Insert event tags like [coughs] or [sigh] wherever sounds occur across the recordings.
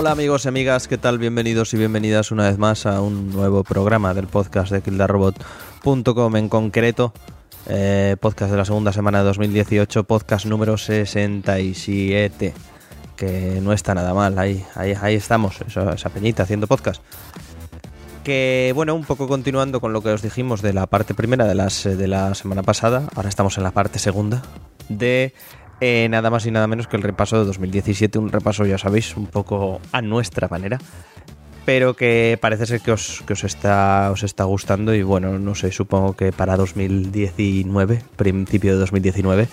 Hola, amigos y amigas, ¿qué tal? Bienvenidos y bienvenidas una vez más a un nuevo programa del podcast de kildarrobot.com en concreto. eh, podcast de la segunda semana de 2018, podcast número 67. Que no está nada mal, ahí, ahí, ahí estamos, esa peñita haciendo podcast. Que bueno, un poco continuando con lo que os dijimos de la parte primera de, las, de la semana pasada, ahora estamos en la parte segunda de eh, nada más y nada menos que el repaso de 2017, un repaso ya sabéis, un poco a nuestra manera, pero que parece ser que os, que os, está, os está gustando y bueno, no sé, supongo que para 2019, principio de 2019,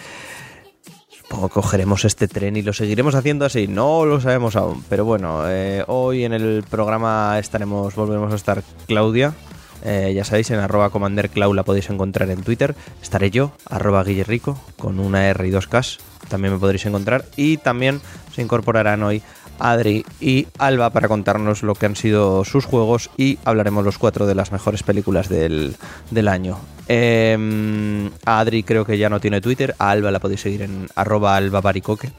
Supongo que cogeremos este tren y lo seguiremos haciendo así. No lo sabemos aún. Pero bueno, eh, hoy en el programa estaremos, volveremos a estar Claudia. Eh, ya sabéis, en arroba commanderclau la podéis encontrar en Twitter. Estaré yo, arroba guillerrico, con una R y dos Ks. También me podréis encontrar. Y también se incorporarán hoy Adri y Alba para contarnos lo que han sido sus juegos y hablaremos los cuatro de las mejores películas del, del año. Eh, a Adri creo que ya no tiene Twitter, a Alba la podéis seguir en arroba albabaricoque.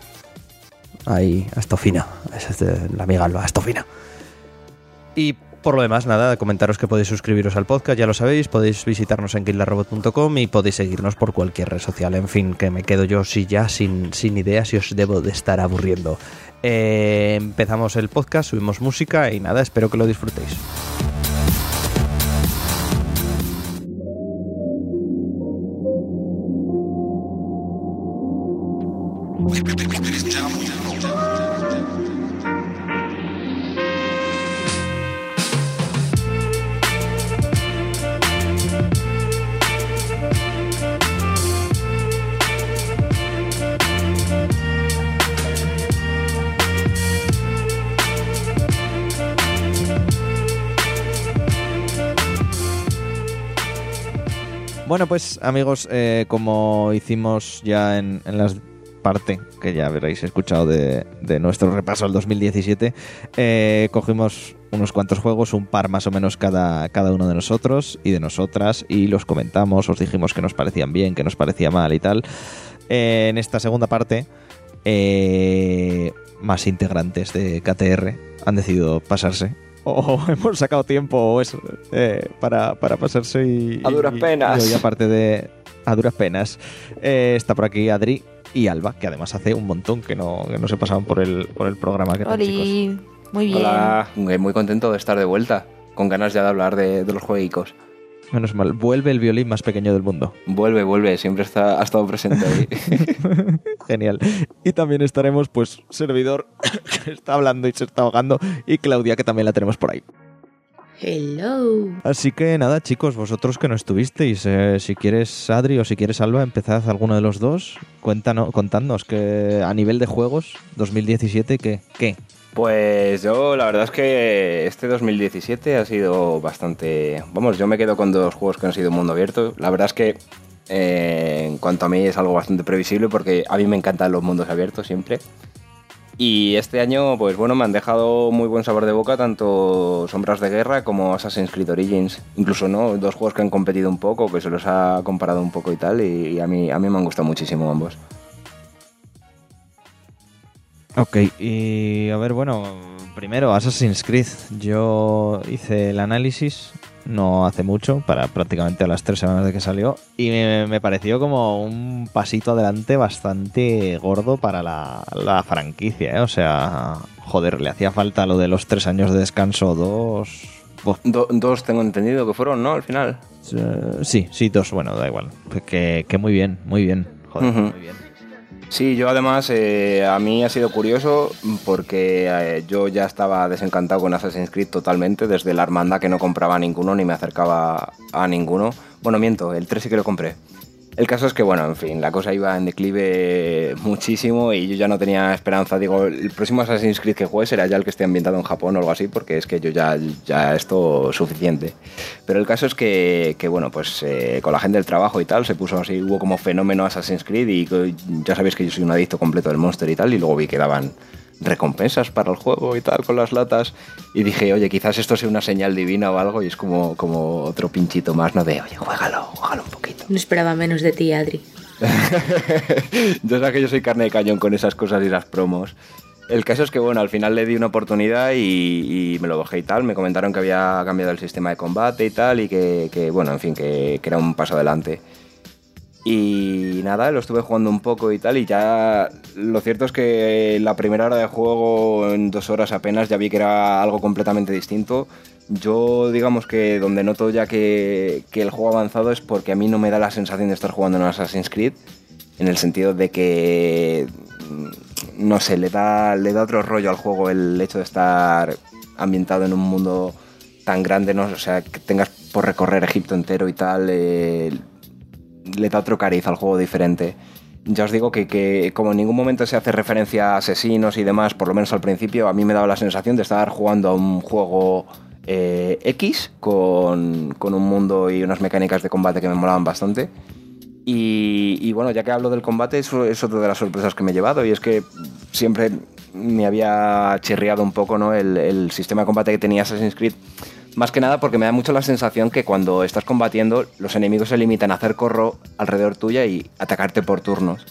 Ahí, Astofina, esa es la amiga Alba, Astofina. Y por lo demás, nada, comentaros que podéis suscribiros al podcast, ya lo sabéis, podéis visitarnos en killarrobot.com y podéis seguirnos por cualquier red social. En fin, que me quedo yo si ya sin, sin ideas y os debo de estar aburriendo. Eh, empezamos el podcast, subimos música y nada, espero que lo disfrutéis. Bueno, pues amigos, eh, como hicimos ya en, en la parte que ya habréis escuchado de, de nuestro repaso al 2017, eh, cogimos unos cuantos juegos, un par más o menos cada, cada uno de nosotros y de nosotras, y los comentamos, os dijimos que nos parecían bien, que nos parecía mal y tal. Eh, en esta segunda parte, eh, más integrantes de KTR han decidido pasarse. [laughs] O hemos sacado tiempo o eso, eh, para, para pasarse y... A duras y- penas. Y, aparte de... A duras penas. eh, está por aquí Adri y Alba, que además hace un montón que no, que no se pasaban por el, por el programa. ¿Qué tal, chicos? Oli, muy bien. Hola, muy contento de estar de vuelta, con ganas ya de hablar de, de los jueguicos. Menos mal, vuelve el violín más pequeño del mundo. Vuelve, vuelve, siempre está, ha estado presente ahí. [laughs] Genial. Y también estaremos, pues, servidor [coughs] que está hablando y se está ahogando, y Claudia, que también la tenemos por ahí. Hello. Así que nada, chicos, vosotros que no estuvisteis, eh, si quieres Adri o si quieres Alba, empezad alguno de los dos. Cuéntanos, contadnos que a nivel de juegos, 2017, ¿qué? ¿Qué? Pues yo, la verdad es que este 2017 ha sido bastante... Vamos, yo me quedo con dos juegos que han sido mundo abierto. La verdad es que eh, en cuanto a mí es algo bastante previsible porque a mí me encantan los mundos abiertos siempre. Y este año, pues bueno, me han dejado muy buen sabor de boca tanto Sombras de Guerra como Assassin's Creed Origins. Incluso, ¿no? Dos juegos que han competido un poco, que se los ha comparado un poco y tal. Y, a, mí, a mí me han gustado muchísimo ambos. Ok, y a ver, bueno, primero Assassin's Creed. Yo hice el análisis no hace mucho, para prácticamente a las tres semanas de que salió, y me, me pareció como un pasito adelante bastante gordo para la, la franquicia, ¿eh? O sea, joder, le hacía falta lo de los tres años de descanso, dos... Do- dos tengo entendido que fueron, ¿no? Al final. sí, sí, dos, bueno, da igual. Que, que muy bien, muy bien. Joder, muy bien. Sí, yo además, eh, a mí ha sido curioso porque eh, yo ya estaba desencantado con Assassin's Creed totalmente, desde la hermandad que no compraba ninguno ni me acercaba a ninguno. Bueno, miento, el 3 sí que lo compré. El caso es que, bueno, en fin, la cosa iba en declive muchísimo y yo ya no tenía esperanza. Digo, el próximo Assassin's Creed que juegue será ya el que esté ambientado en Japón o algo así, porque es que yo ya, ya esto suficiente. Pero el caso es que, que, bueno, pues eh, con la gente del trabajo y tal, se puso así, hubo como fenómeno Assassin's Creed y ya sabéis que yo soy un adicto completo del Monster y tal, y luego vi que daban recompensas para el juego y tal con las latas y dije, oye, quizás esto sea una señal divina o algo y es como, como otro pinchito más, ¿no? De, oye, juégalo, juégalo un poquito. No esperaba menos de ti, Adri. [laughs] yo sé que yo soy carne de cañón con esas cosas y las promos. El caso es que, bueno, al final le di una oportunidad y, me lo bajé y tal. Me comentaron que había cambiado el sistema de combate y tal, y que, bueno, en fin, que, que, era un paso adelante. Y nada, lo estuve jugando un poco y tal, y ya lo cierto es que la primera hora de juego, en dos horas apenas, ya vi que era algo completamente distinto. Yo, digamos que donde noto ya que, que el juego avanzado es porque a mí no me da la sensación de estar jugando en Assassin's Creed, en el sentido de que no sé, le da, le da otro rollo al juego el hecho de estar ambientado en un mundo tan grande, ¿no? O sea, que tengas por recorrer Egipto entero y tal, le da otro cariz al juego diferente. Ya os digo que, como en ningún momento se hace referencia a asesinos y demás, por lo menos al principio, a mí me daba la sensación de estar jugando a un juego eh, X con, con un mundo y unas mecánicas de combate que me molaban bastante. Y, bueno, ya que hablo del combate, eso es otra de las sorpresas que me he llevado y es que siempre me había chirriado un poco ¿no? el, sistema de combate que tenía Assassin's Creed. Más que nada porque me da mucho la sensación que cuando estás combatiendo, los enemigos se limitan a hacer corro alrededor tuya y atacarte por turnos.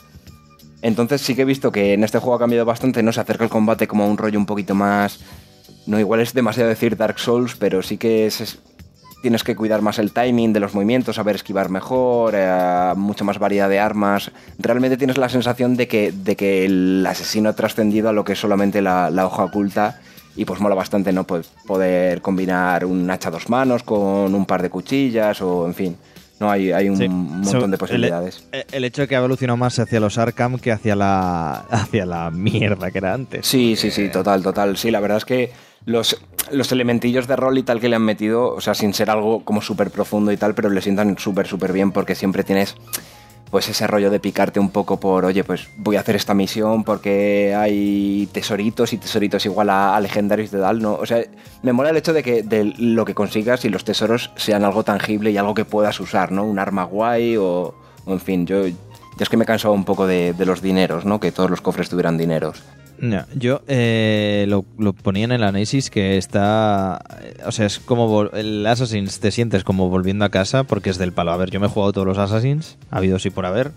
Entonces sí que he visto que en este juego ha cambiado bastante, no se acerca el combate como a un rollo un poquito más... No, igual es demasiado decir Dark Souls, pero sí que es, tienes que cuidar más el timing de los movimientos, saber esquivar mejor, eh, mucha más variedad de armas. Realmente tienes la sensación de que, de que el asesino ha trascendido a lo que es solamente la, hoja oculta y pues mola bastante no pues poder combinar un hacha a dos manos con un par de cuchillas o en fin no hay, hay un montón de posibilidades. el, hecho de que ha evolucionado más hacia los Arkham que hacia la [laughs] hacia la mierda que era antes. Sí sí sí total total. Sí la verdad es que los, los elementillos de rol y tal que le han metido, o sea, sin ser algo como súper profundo y tal, pero le sientan súper, súper bien porque siempre tienes pues ese rollo de picarte un poco por, oye, pues voy a hacer esta misión porque hay tesoritos y tesoritos igual a, legendarios de tal, ¿no? O sea, me mola el hecho de que de lo que consigas y los tesoros sean algo tangible y algo que puedas usar, ¿no? Un arma guay o, en fin, yo es que me he cansado un poco de, de los dineros, ¿no? Que todos los cofres tuvieran dineros yo eh, lo, ponía en el análisis que está. O sea, es como el Assassin's te sientes como volviendo a casa porque es del palo. A ver, yo me he jugado todos los Assassins, ha habido sí por haber.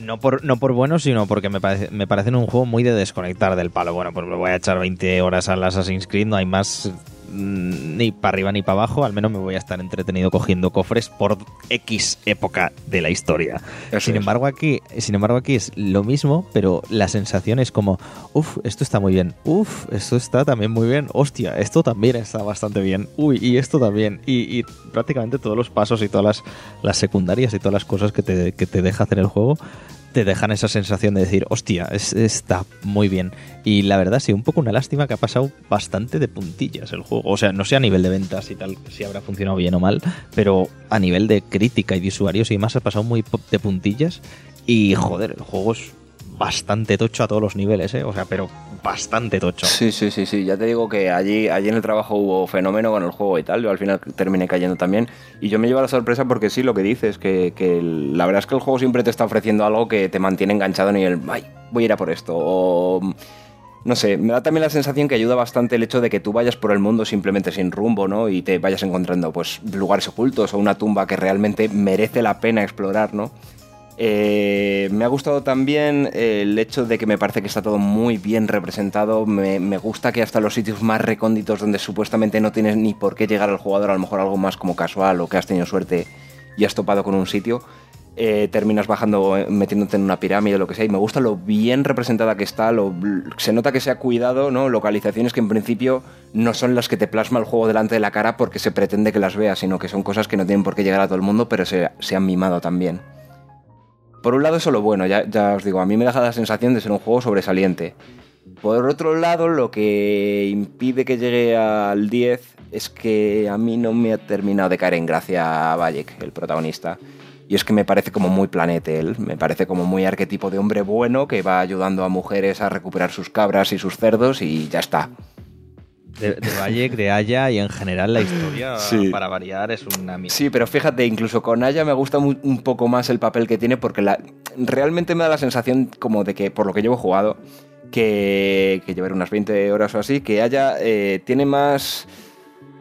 no, por, no por bueno, sino porque me, parece, me parecen un juego muy de desconectar del palo. Bueno, pues me voy a echar 20 horas al Assassin's Creed, no hay más ni para arriba ni para abajo, al menos me voy a estar entretenido cogiendo cofres por X época de la historia. sin embargo, aquí, sin embargo, aquí es lo mismo, pero la sensación es como, uff, esto está muy bien, uff, esto está también muy bien, hostia, esto también está bastante bien, uy, y esto también, y, prácticamente todos los pasos y todas las, las secundarias y todas las cosas que te, que te deja hacer el juego te dejan esa sensación de decir, hostia, está muy bien. Y la verdad, sí, un poco una lástima que ha pasado bastante de puntillas el juego. O sea, no sé a nivel de ventas y tal si habrá funcionado bien o mal, pero a nivel de crítica y de usuarios y demás ha pasado muy de puntillas. Y joder, el juego es bastante tocho a todos los niveles, ¿eh? O sea, pero bastante tocho. Sí, sí, sí, sí. Ya te digo que allí, allí en el trabajo hubo fenómeno con el juego y tal. Yo al final terminé cayendo también. Y yo me llevo la sorpresa porque sí, lo que dices, que, que la verdad es que el juego siempre te está ofreciendo algo que te mantiene enganchado en el, ay, voy a ir a por esto. O no sé, me da también la sensación que ayuda bastante el hecho de que tú vayas por el mundo simplemente sin rumbo, ¿no? Y te vayas encontrando pues lugares ocultos o una tumba que realmente merece la pena explorar, ¿no? Eh, me ha gustado también el hecho de que me parece que está todo muy bien representado. Me, gusta que hasta los sitios más recónditos donde supuestamente no tienes ni por qué llegar al jugador, a lo mejor algo más como casual o que has tenido suerte y has topado con un sitio, eh, terminas bajando, eh, metiéndote en una pirámide o lo que sea. Y me gusta lo bien representada que está. se nota que se ha cuidado, ¿no? Localizaciones que en principio no son las que te plasma el juego delante de la cara porque se pretende que las veas, sino que son cosas que no tienen por qué llegar a todo el mundo, pero se han mimado también. Por un lado, eso lo bueno, ya, os digo, a mí me deja la sensación de ser un juego sobresaliente. Por otro lado, lo que impide que llegue al 10 es que a mí no me ha terminado de caer en gracia Bayek, el protagonista. Y es que me parece como muy planete él, me parece como muy arquetipo de hombre bueno que va ayudando a mujeres a recuperar sus cabras y sus cerdos y ya está de, de de Aya y en general la historia, [laughs] para variar, es una Sí, pero fíjate, incluso con Aya me gusta un poco más el papel que tiene porque la, realmente me da la sensación como de que, por lo que llevo jugado, que, que llevar unas 20 horas o así, que Aya eh, tiene más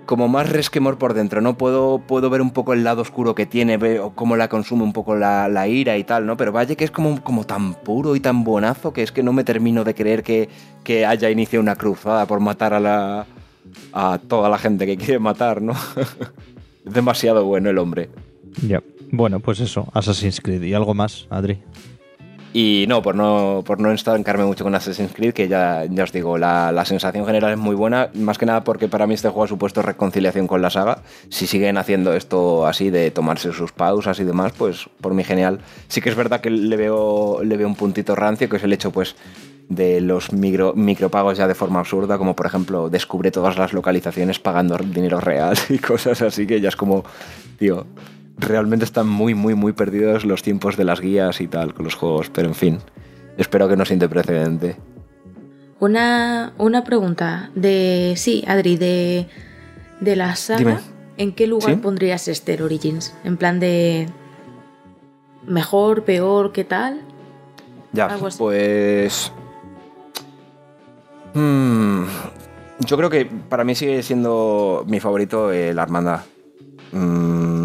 como más resquemor por dentro, ¿no? Puedo, puedo ver un poco el lado oscuro que tiene, veo cómo la consume un poco la, la ira y tal, ¿no? Pero vaya que es como, como tan puro y tan buenazo que es que no me termino de creer que, que haya iniciado una cruzada por matar a la a toda la gente que quiere matar, ¿no? es [laughs] demasiado bueno el hombre. Ya. Bueno, pues eso, Assassin's Creed. ¿Y algo más, Adri? Y no, por no, por no estancarme mucho con Assassin's Creed, que ya, ya os digo, la, la, sensación general es muy buena, más que nada porque para mí este juego ha supuesto reconciliación con la saga. Si siguen haciendo esto así de tomarse sus pausas y demás, pues por mí genial. Sí que es verdad que le veo, le veo un puntito rancio, que es el hecho pues de los micro, micropagos ya de forma absurda, como por ejemplo descubre todas las localizaciones pagando dinero real [laughs] y cosas así que ya es como, tío, realmente están muy, muy, muy perdidos los tiempos de las guías y tal con los juegos, pero en fin, espero que no siente precedente. Una, una pregunta de, sí, Adri, de, de la saga, Dime. ¿en qué lugar ¿Sí? pondrías Esther Origins? En plan de mejor, peor, ¿qué tal? Ya, Algo así. pues... Hmm, yo creo que para mí sigue siendo mi favorito eh, la hermandad. Mm,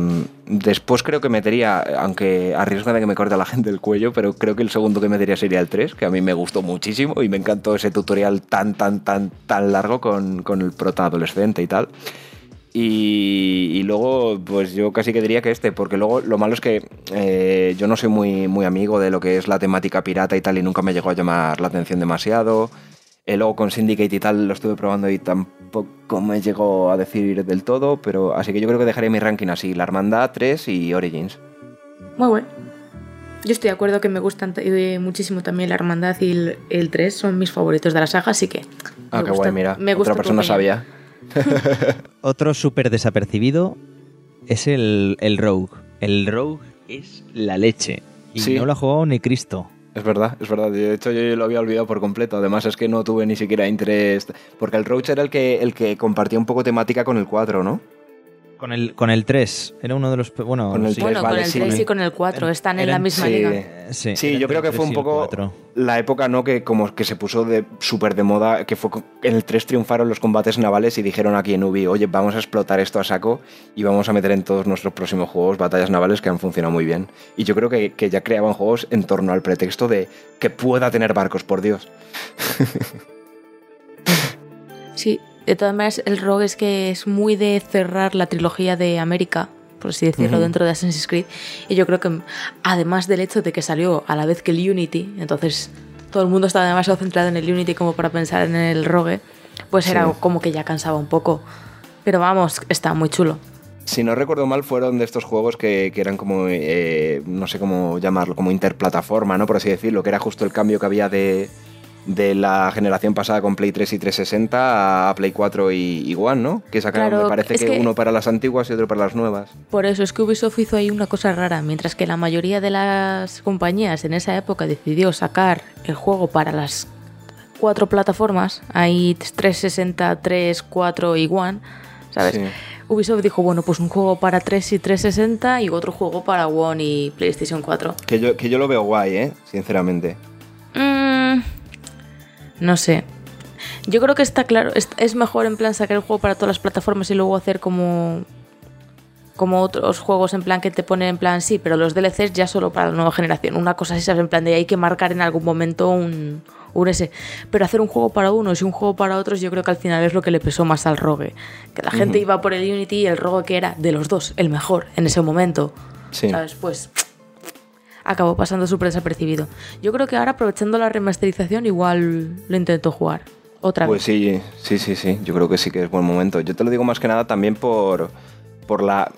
después creo que metería, aunque a riesgo de que me corte la gente el cuello, pero creo que el segundo que metería sería el 3, que a mí me gustó muchísimo y me encantó ese tutorial tan, tan, tan, tan largo con, con el prota adolescente y tal. Y, y luego, pues yo casi que diría que este, porque luego lo malo es que eh, yo no soy muy, muy amigo de lo que es la temática pirata y tal, y nunca me llegó a llamar la atención demasiado. Eh, luego con Syndicate y tal lo estuve probando y tampoco me llegó a decir del todo, pero así que yo creo que dejaré mi ranking así: La Hermandad 3 y Origins. Muy bueno. Yo estoy de acuerdo que me gustan eh, muchísimo también la Hermandad y el, el 3 son mis favoritos de la saga, así que... Ah, me qué gusta- guay, mira. me gusta Otra persona sabia. [laughs] Otro súper desapercibido es el, el Rogue. El Rogue es la leche. Y Sí. no lo ha jugado ni Cristo. Es verdad, es verdad. De hecho, yo lo había olvidado por completo. Además, es que no tuve ni siquiera interés. Porque el Roach era el que, el que compartía un poco temática con el 4, ¿no? Con el, con el 3. Era uno de los. Bueno, Con el sí. tres, Bueno, vale, con el sí, 3 sí. y con el 4 están en la misma sí. liga. Sí, yo creo que fue un 3 poco 4. la época, ¿no? Que como que se puso de súper de moda, que fue en el 3 triunfaron los combates navales y dijeron aquí en Ubi, oye, vamos a explotar esto a saco y vamos a meter en todos nuestros próximos juegos batallas navales que han funcionado muy bien. Y yo creo que, que ya creaban juegos en torno al pretexto de que pueda tener barcos, por Dios. Sí, de todas maneras, el Rogue es que es muy de cerrar la trilogía de América, por así decirlo, dentro de Assassin's Creed. Y yo creo que, además del hecho de que salió a la vez que el Unity, entonces todo el mundo estaba demasiado centrado en el Unity como para pensar en el Rogue, pues era Sí. como que ya cansaba un poco. Pero vamos, está muy chulo. Si no recuerdo mal, fueron de estos juegos que, que eran como, eh, no sé cómo llamarlo, como interplataforma, ¿no? Por así decirlo, que era justo el cambio que había de, de la generación pasada con Play 3 y 360 a Play 4 y, y One, ¿no? Que sacaron, Claro, me parece que, que- uno para las antiguas y otro para las nuevas. Por eso es que Ubisoft hizo ahí una cosa rara, mientras que la mayoría de las compañías en esa época decidió sacar el juego para las cuatro plataformas, ahí 360, 3, 4 y One, ¿sabes? Sí. Ubisoft dijo, bueno, pues un juego para 3 y 360 y otro juego para One y PlayStation 4. Que yo, que yo lo veo guay, ¿eh? Sinceramente. Mm, no sé. Yo creo que está claro, es, mejor en plan sacar el juego para todas las plataformas y luego hacer como como otros juegos en plan que te ponen en plan sí, pero los DLCs ya solo para la nueva generación. Una cosa así, ¿sabes? En plan de hay que marcar en algún momento un, un ese. Pero hacer un juego para unos y un juego para otros, yo creo que al final es lo que le pesó más al Rogue. Que la gente iba por el Unity y el Rogue que era de los dos el mejor en ese momento. Sí. ¿Sabes? Pues acabó pasando súper desapercibido. Yo creo que ahora aprovechando la remasterización igual lo intento jugar. Otra Pues vez. sí, sí, sí, sí. Yo creo que sí que es buen momento. Yo te lo digo más que nada también por, por la,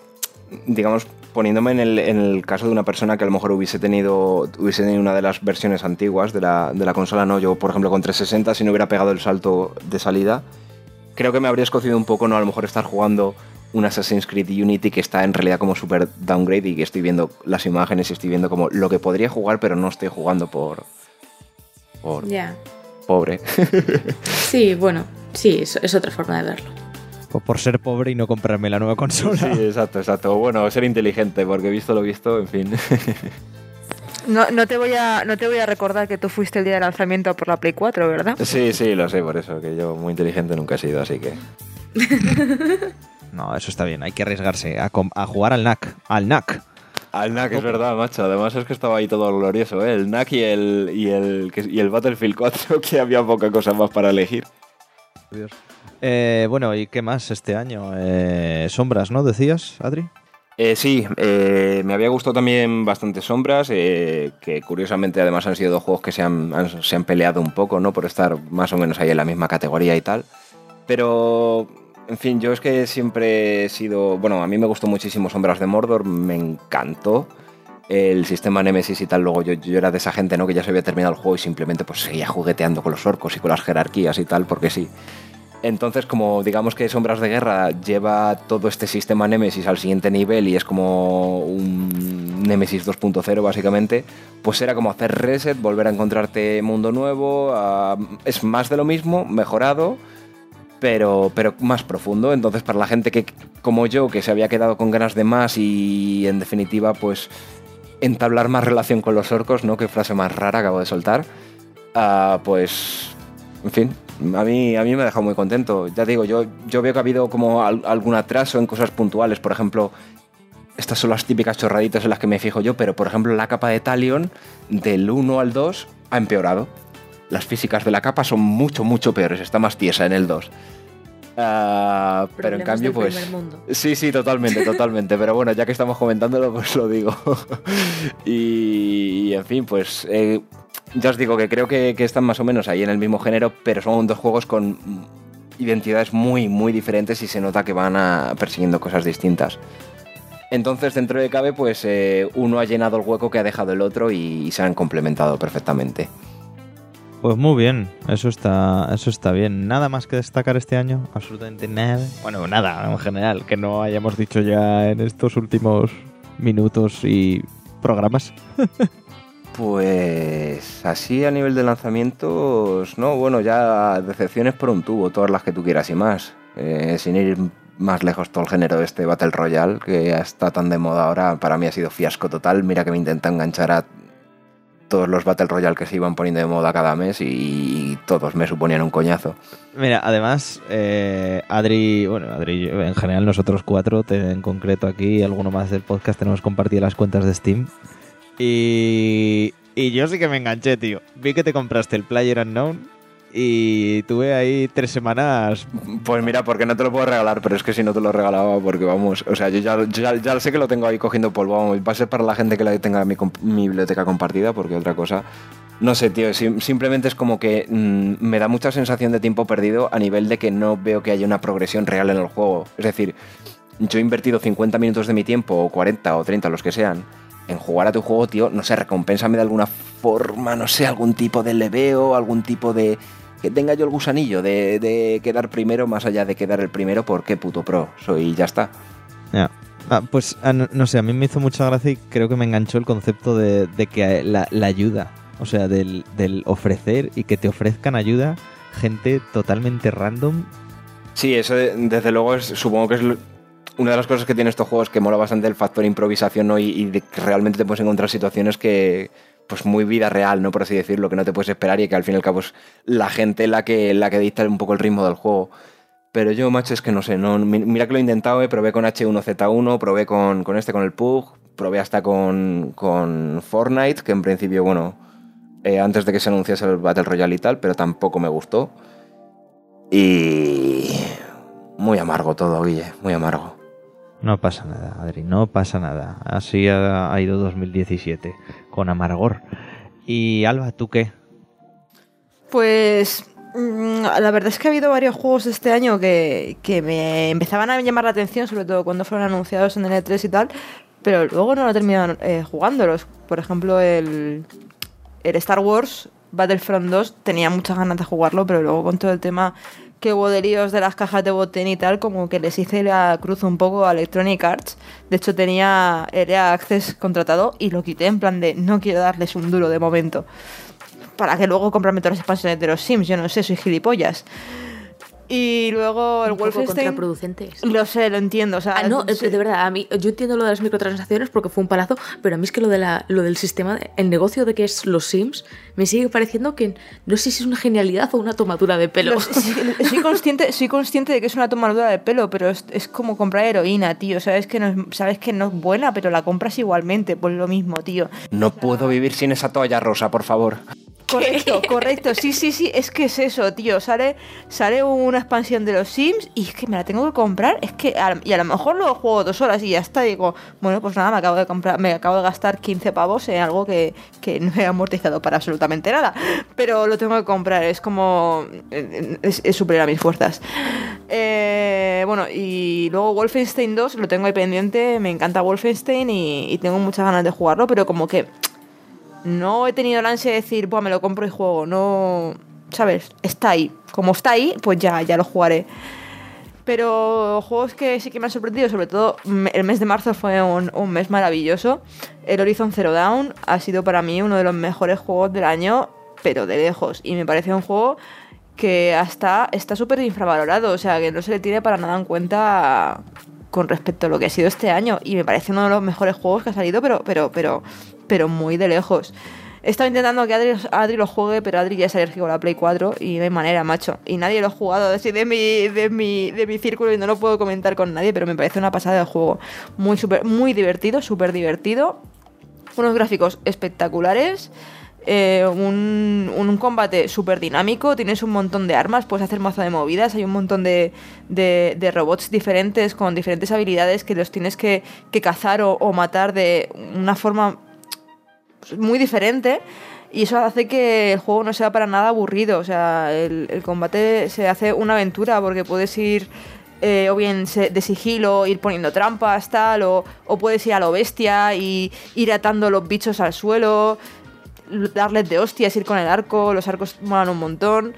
digamos, poniéndome en el, en el caso de una persona que a lo mejor hubiese tenido, hubiese tenido una de las versiones antiguas de la, de la consola, no. Yo, por ejemplo, con 360, si no hubiera pegado el salto de salida, creo que me habría escocido un poco, ¿no? A lo mejor estar jugando un Assassin's Creed Unity que está en realidad como super downgrade y que estoy viendo las imágenes y estoy viendo como lo que podría jugar, pero no estoy jugando por. por Ya. pobre. [laughs] Sí, bueno, sí, es, es otra forma de verlo. O por ser pobre y no comprarme la nueva consola. Sí, exacto, exacto. Bueno, ser inteligente, porque visto lo visto, en fin. No, no, te voy a, no te voy a recordar que tú fuiste el día de lanzamiento por la Play 4, ¿verdad? Sí, sí, lo sé, por eso, que yo muy inteligente nunca he sido, así que. [laughs] No, eso está bien. Hay que arriesgarse a, jugar al NAC. Al NAC. Al NAC es verdad, macho. Además es que estaba ahí todo glorioso, ¿eh? El NAC y el, y el, y el Battlefield 4, [laughs] que había poca cosa más para elegir. Eh, bueno, ¿y qué más este año? Eh, sombras, ¿no? Decías, Adri. Eh, sí, eh, me había gustado también bastante Sombras, eh, que curiosamente además han sido dos juegos que se han, han- se han peleado un poco, ¿no? Por estar más o menos ahí en la misma categoría y tal. Pero, en fin, yo es que siempre he sido... Bueno, a mí me gustó muchísimo Sombras de Mordor, me encantó. El sistema Nemesis y tal, luego yo, era de esa gente, ¿no? Que ya se había terminado el juego y simplemente pues seguía jugueteando con los orcos y con las jerarquías y tal, porque sí. Entonces, como digamos que Sombras de Guerra lleva todo este sistema Nemesis al siguiente nivel y es como un Nemesis 2.0 básicamente, pues era como hacer reset, volver a encontrarte mundo nuevo, es más de lo mismo, mejorado, pero, pero más profundo. Entonces, para la gente que, como yo, que se había quedado con ganas de más y en definitiva, pues entablar más relación con los orcos, ¿no? Qué frase más rara acabo de soltar. Ah, pues, en fin, a mí, a mí me ha dejado muy contento. Ya digo, yo, yo veo que ha habido como al- algún atraso en cosas puntuales. Por ejemplo, estas son las típicas chorraditas en las que me fijo yo, pero por ejemplo, la capa de Talion del 1 al 2 ha empeorado. Las físicas de la capa son mucho, mucho peores. Está más tiesa en el 2. Ah, pero en cambio, pues. mundo. Sí, sí, totalmente, [laughs] totalmente. Pero bueno, ya que estamos comentándolo, pues lo digo. [laughs] y, y, en fin, pues eh, ya os digo que creo que, que están más o menos ahí en el mismo género, pero son dos juegos con identidades muy, muy diferentes y se nota que van a, persiguiendo cosas distintas. Entonces, dentro de cabe, pues eh, uno ha llenado el hueco que ha dejado el otro y, se han complementado perfectamente. Pues muy bien, eso está, eso está bien. Nada más que destacar este año, absolutamente nada. Bueno, nada en general, que no hayamos dicho ya en estos últimos minutos y programas. [laughs] Pues así a nivel de lanzamientos, no, bueno, ya decepciones por un tubo, todas las que tú quieras y más. Eh, sin ir más lejos todo el género de este Battle Royale, que está tan de moda ahora, para mí ha sido fiasco total. Mira que me intenta enganchar a todos los Battle Royale que se iban poniendo de moda cada mes y todos me suponían un coñazo. Mira, además, eh, Adri, bueno, Adri, en general nosotros cuatro, en concreto aquí, alguno más del podcast, tenemos compartidas las cuentas de Steam. Y, y yo sí que me enganché, tío. Vi que te compraste el Player Unknown y tuve ahí tres semanas. Pues mira, porque no te lo puedo regalar, pero es que si no te lo regalaba, porque vamos, o sea, yo ya, ya, ya sé que lo tengo ahí cogiendo polvo, vamos, va a ser para la gente que la tenga mi, mi biblioteca compartida, porque otra cosa, no sé, tío, sim- simplemente es como que mm, me da mucha sensación de tiempo perdido a nivel de que no veo que haya una progresión real en el juego. Es decir, yo he invertido 50 minutos de mi tiempo, o 40 o 30, los que sean, en jugar a tu juego, tío, no sé, recompénsame de alguna forma, no sé, algún tipo de leveo, algún tipo de... Que tenga yo el gusanillo de, de quedar primero, más allá de quedar el primero, porque puto pro soy y ya está. Ya. Ah, pues ah, no, no sé, a mí me hizo mucha gracia y creo que me enganchó el concepto de, de que la, la ayuda, o sea, del, del ofrecer y que te ofrezcan ayuda gente totalmente random. Sí, eso de- desde luego es, supongo que es una de las cosas que tiene estos juegos que mola bastante el factor improvisación ¿no? y, y de que realmente te puedes encontrar situaciones que, pues muy vida real, ¿no? Por así decirlo, que no te puedes esperar y que al fin y al cabo es la gente la que, la que dicta un poco el ritmo del juego. Pero yo, macho, es que no sé, no, mi- mira que lo he intentado, eh, probé con H1Z1, probé con, con este, con el PUG, probé hasta con, con Fortnite, que en principio, bueno, eh, antes de que se anunciase el Battle Royale y tal, pero tampoco me gustó. Y... Muy amargo todo, Guille, muy amargo. No pasa nada, Adri, no pasa nada. Así ha, ha ido 2017, con amargor. Y Alba, ¿tú qué? Pues mm, la verdad es que ha habido varios juegos este año que, que me empezaban a llamar la atención, sobre todo cuando fueron anunciados en el E3 y tal, pero luego no lo terminaron eh, jugándolos. Por ejemplo, el, el Star Wars Battlefront 2 tenía muchas ganas de jugarlo, pero luego con todo el tema que hubo de líos de las cajas de botén y tal, como que les hice la cruz un poco a Electronic Arts. De hecho, tenía Area Access contratado y lo quité en plan de no quiero darles un duro de momento para que luego comprarme todas las expansiones de los Sims. Yo no sé, soy gilipollas. Y luego el Un poco Wolfenstein. contraproducente. Lo sé, lo entiendo. O sea, Ah, no, sí. de verdad, a mí, yo entiendo lo de las microtransacciones porque fue un palazo, pero a mí es que lo, de la, lo del sistema, de- el negocio de que es los Sims, me sigue pareciendo que no sé si es una genialidad o una tomadura de pelo. Sí, soy consciente, soy consciente de que es una tomadura de pelo, pero es, es como comprar heroína, tío. Sabes que, no es, sabes que no es buena, pero la compras igualmente, pues lo mismo, tío. No puedo vivir sin esa toalla rosa, por favor. Correcto, [laughs] correcto. Sí, sí, sí, es que es eso, tío. Sale, sale una expansión de los Sims y es que me la tengo que comprar. Es que a- y a lo mejor lo juego dos horas y ya está. Digo, bueno, pues nada, me acabo de comprar, me acabo de gastar 15 pavos en algo que, que no he amortizado para absolutamente nada. Pero lo tengo que comprar, es como. es, es superior a mis fuerzas. Eh, bueno, y luego Wolfenstein 2 lo tengo ahí pendiente. Me encanta Wolfenstein y, y tengo muchas ganas de jugarlo, pero como que no he tenido la ansia de decir, Buah, me lo compro y juego. No, ¿sabes? Está ahí. Como está ahí, pues ya, ya lo jugaré. Pero juegos que sí que me han sorprendido, sobre todo el mes de marzo fue un, un mes maravilloso. El Horizon Zero Dawn ha sido para mí uno de los mejores juegos del año, pero de lejos. Y me parece un juego que hasta está súper infravalorado, o sea, que no se le tiene para nada en cuenta con respecto a lo que ha sido este año. Y me parece uno de los mejores juegos que ha salido, pero, pero, pero, pero muy de lejos. He estado intentando que Adri, lo juegue, pero Adri ya es alérgico a la Play 4 y no hay manera, macho. Y nadie lo ha jugado así de mi, de mi, de mi círculo y no lo puedo comentar con nadie, pero me parece una pasada de juego. Muy, super, muy divertido, súper divertido. Unos gráficos espectaculares. eh, un, un combate súper dinámico, tienes un montón de armas, puedes hacer mazo de movidas, hay un montón de, de- robots diferentes con diferentes habilidades que los tienes que, que cazar o, matar de una forma muy diferente y eso hace que el juego no sea para nada aburrido. O sea, el, combate se hace una aventura porque puedes ir eh, o bien de sigilo, ir poniendo trampas, tal, o, o puedes ir a lo bestia y ir atando los bichos al suelo, darles de hostias, ir con el arco, los arcos molan un montón.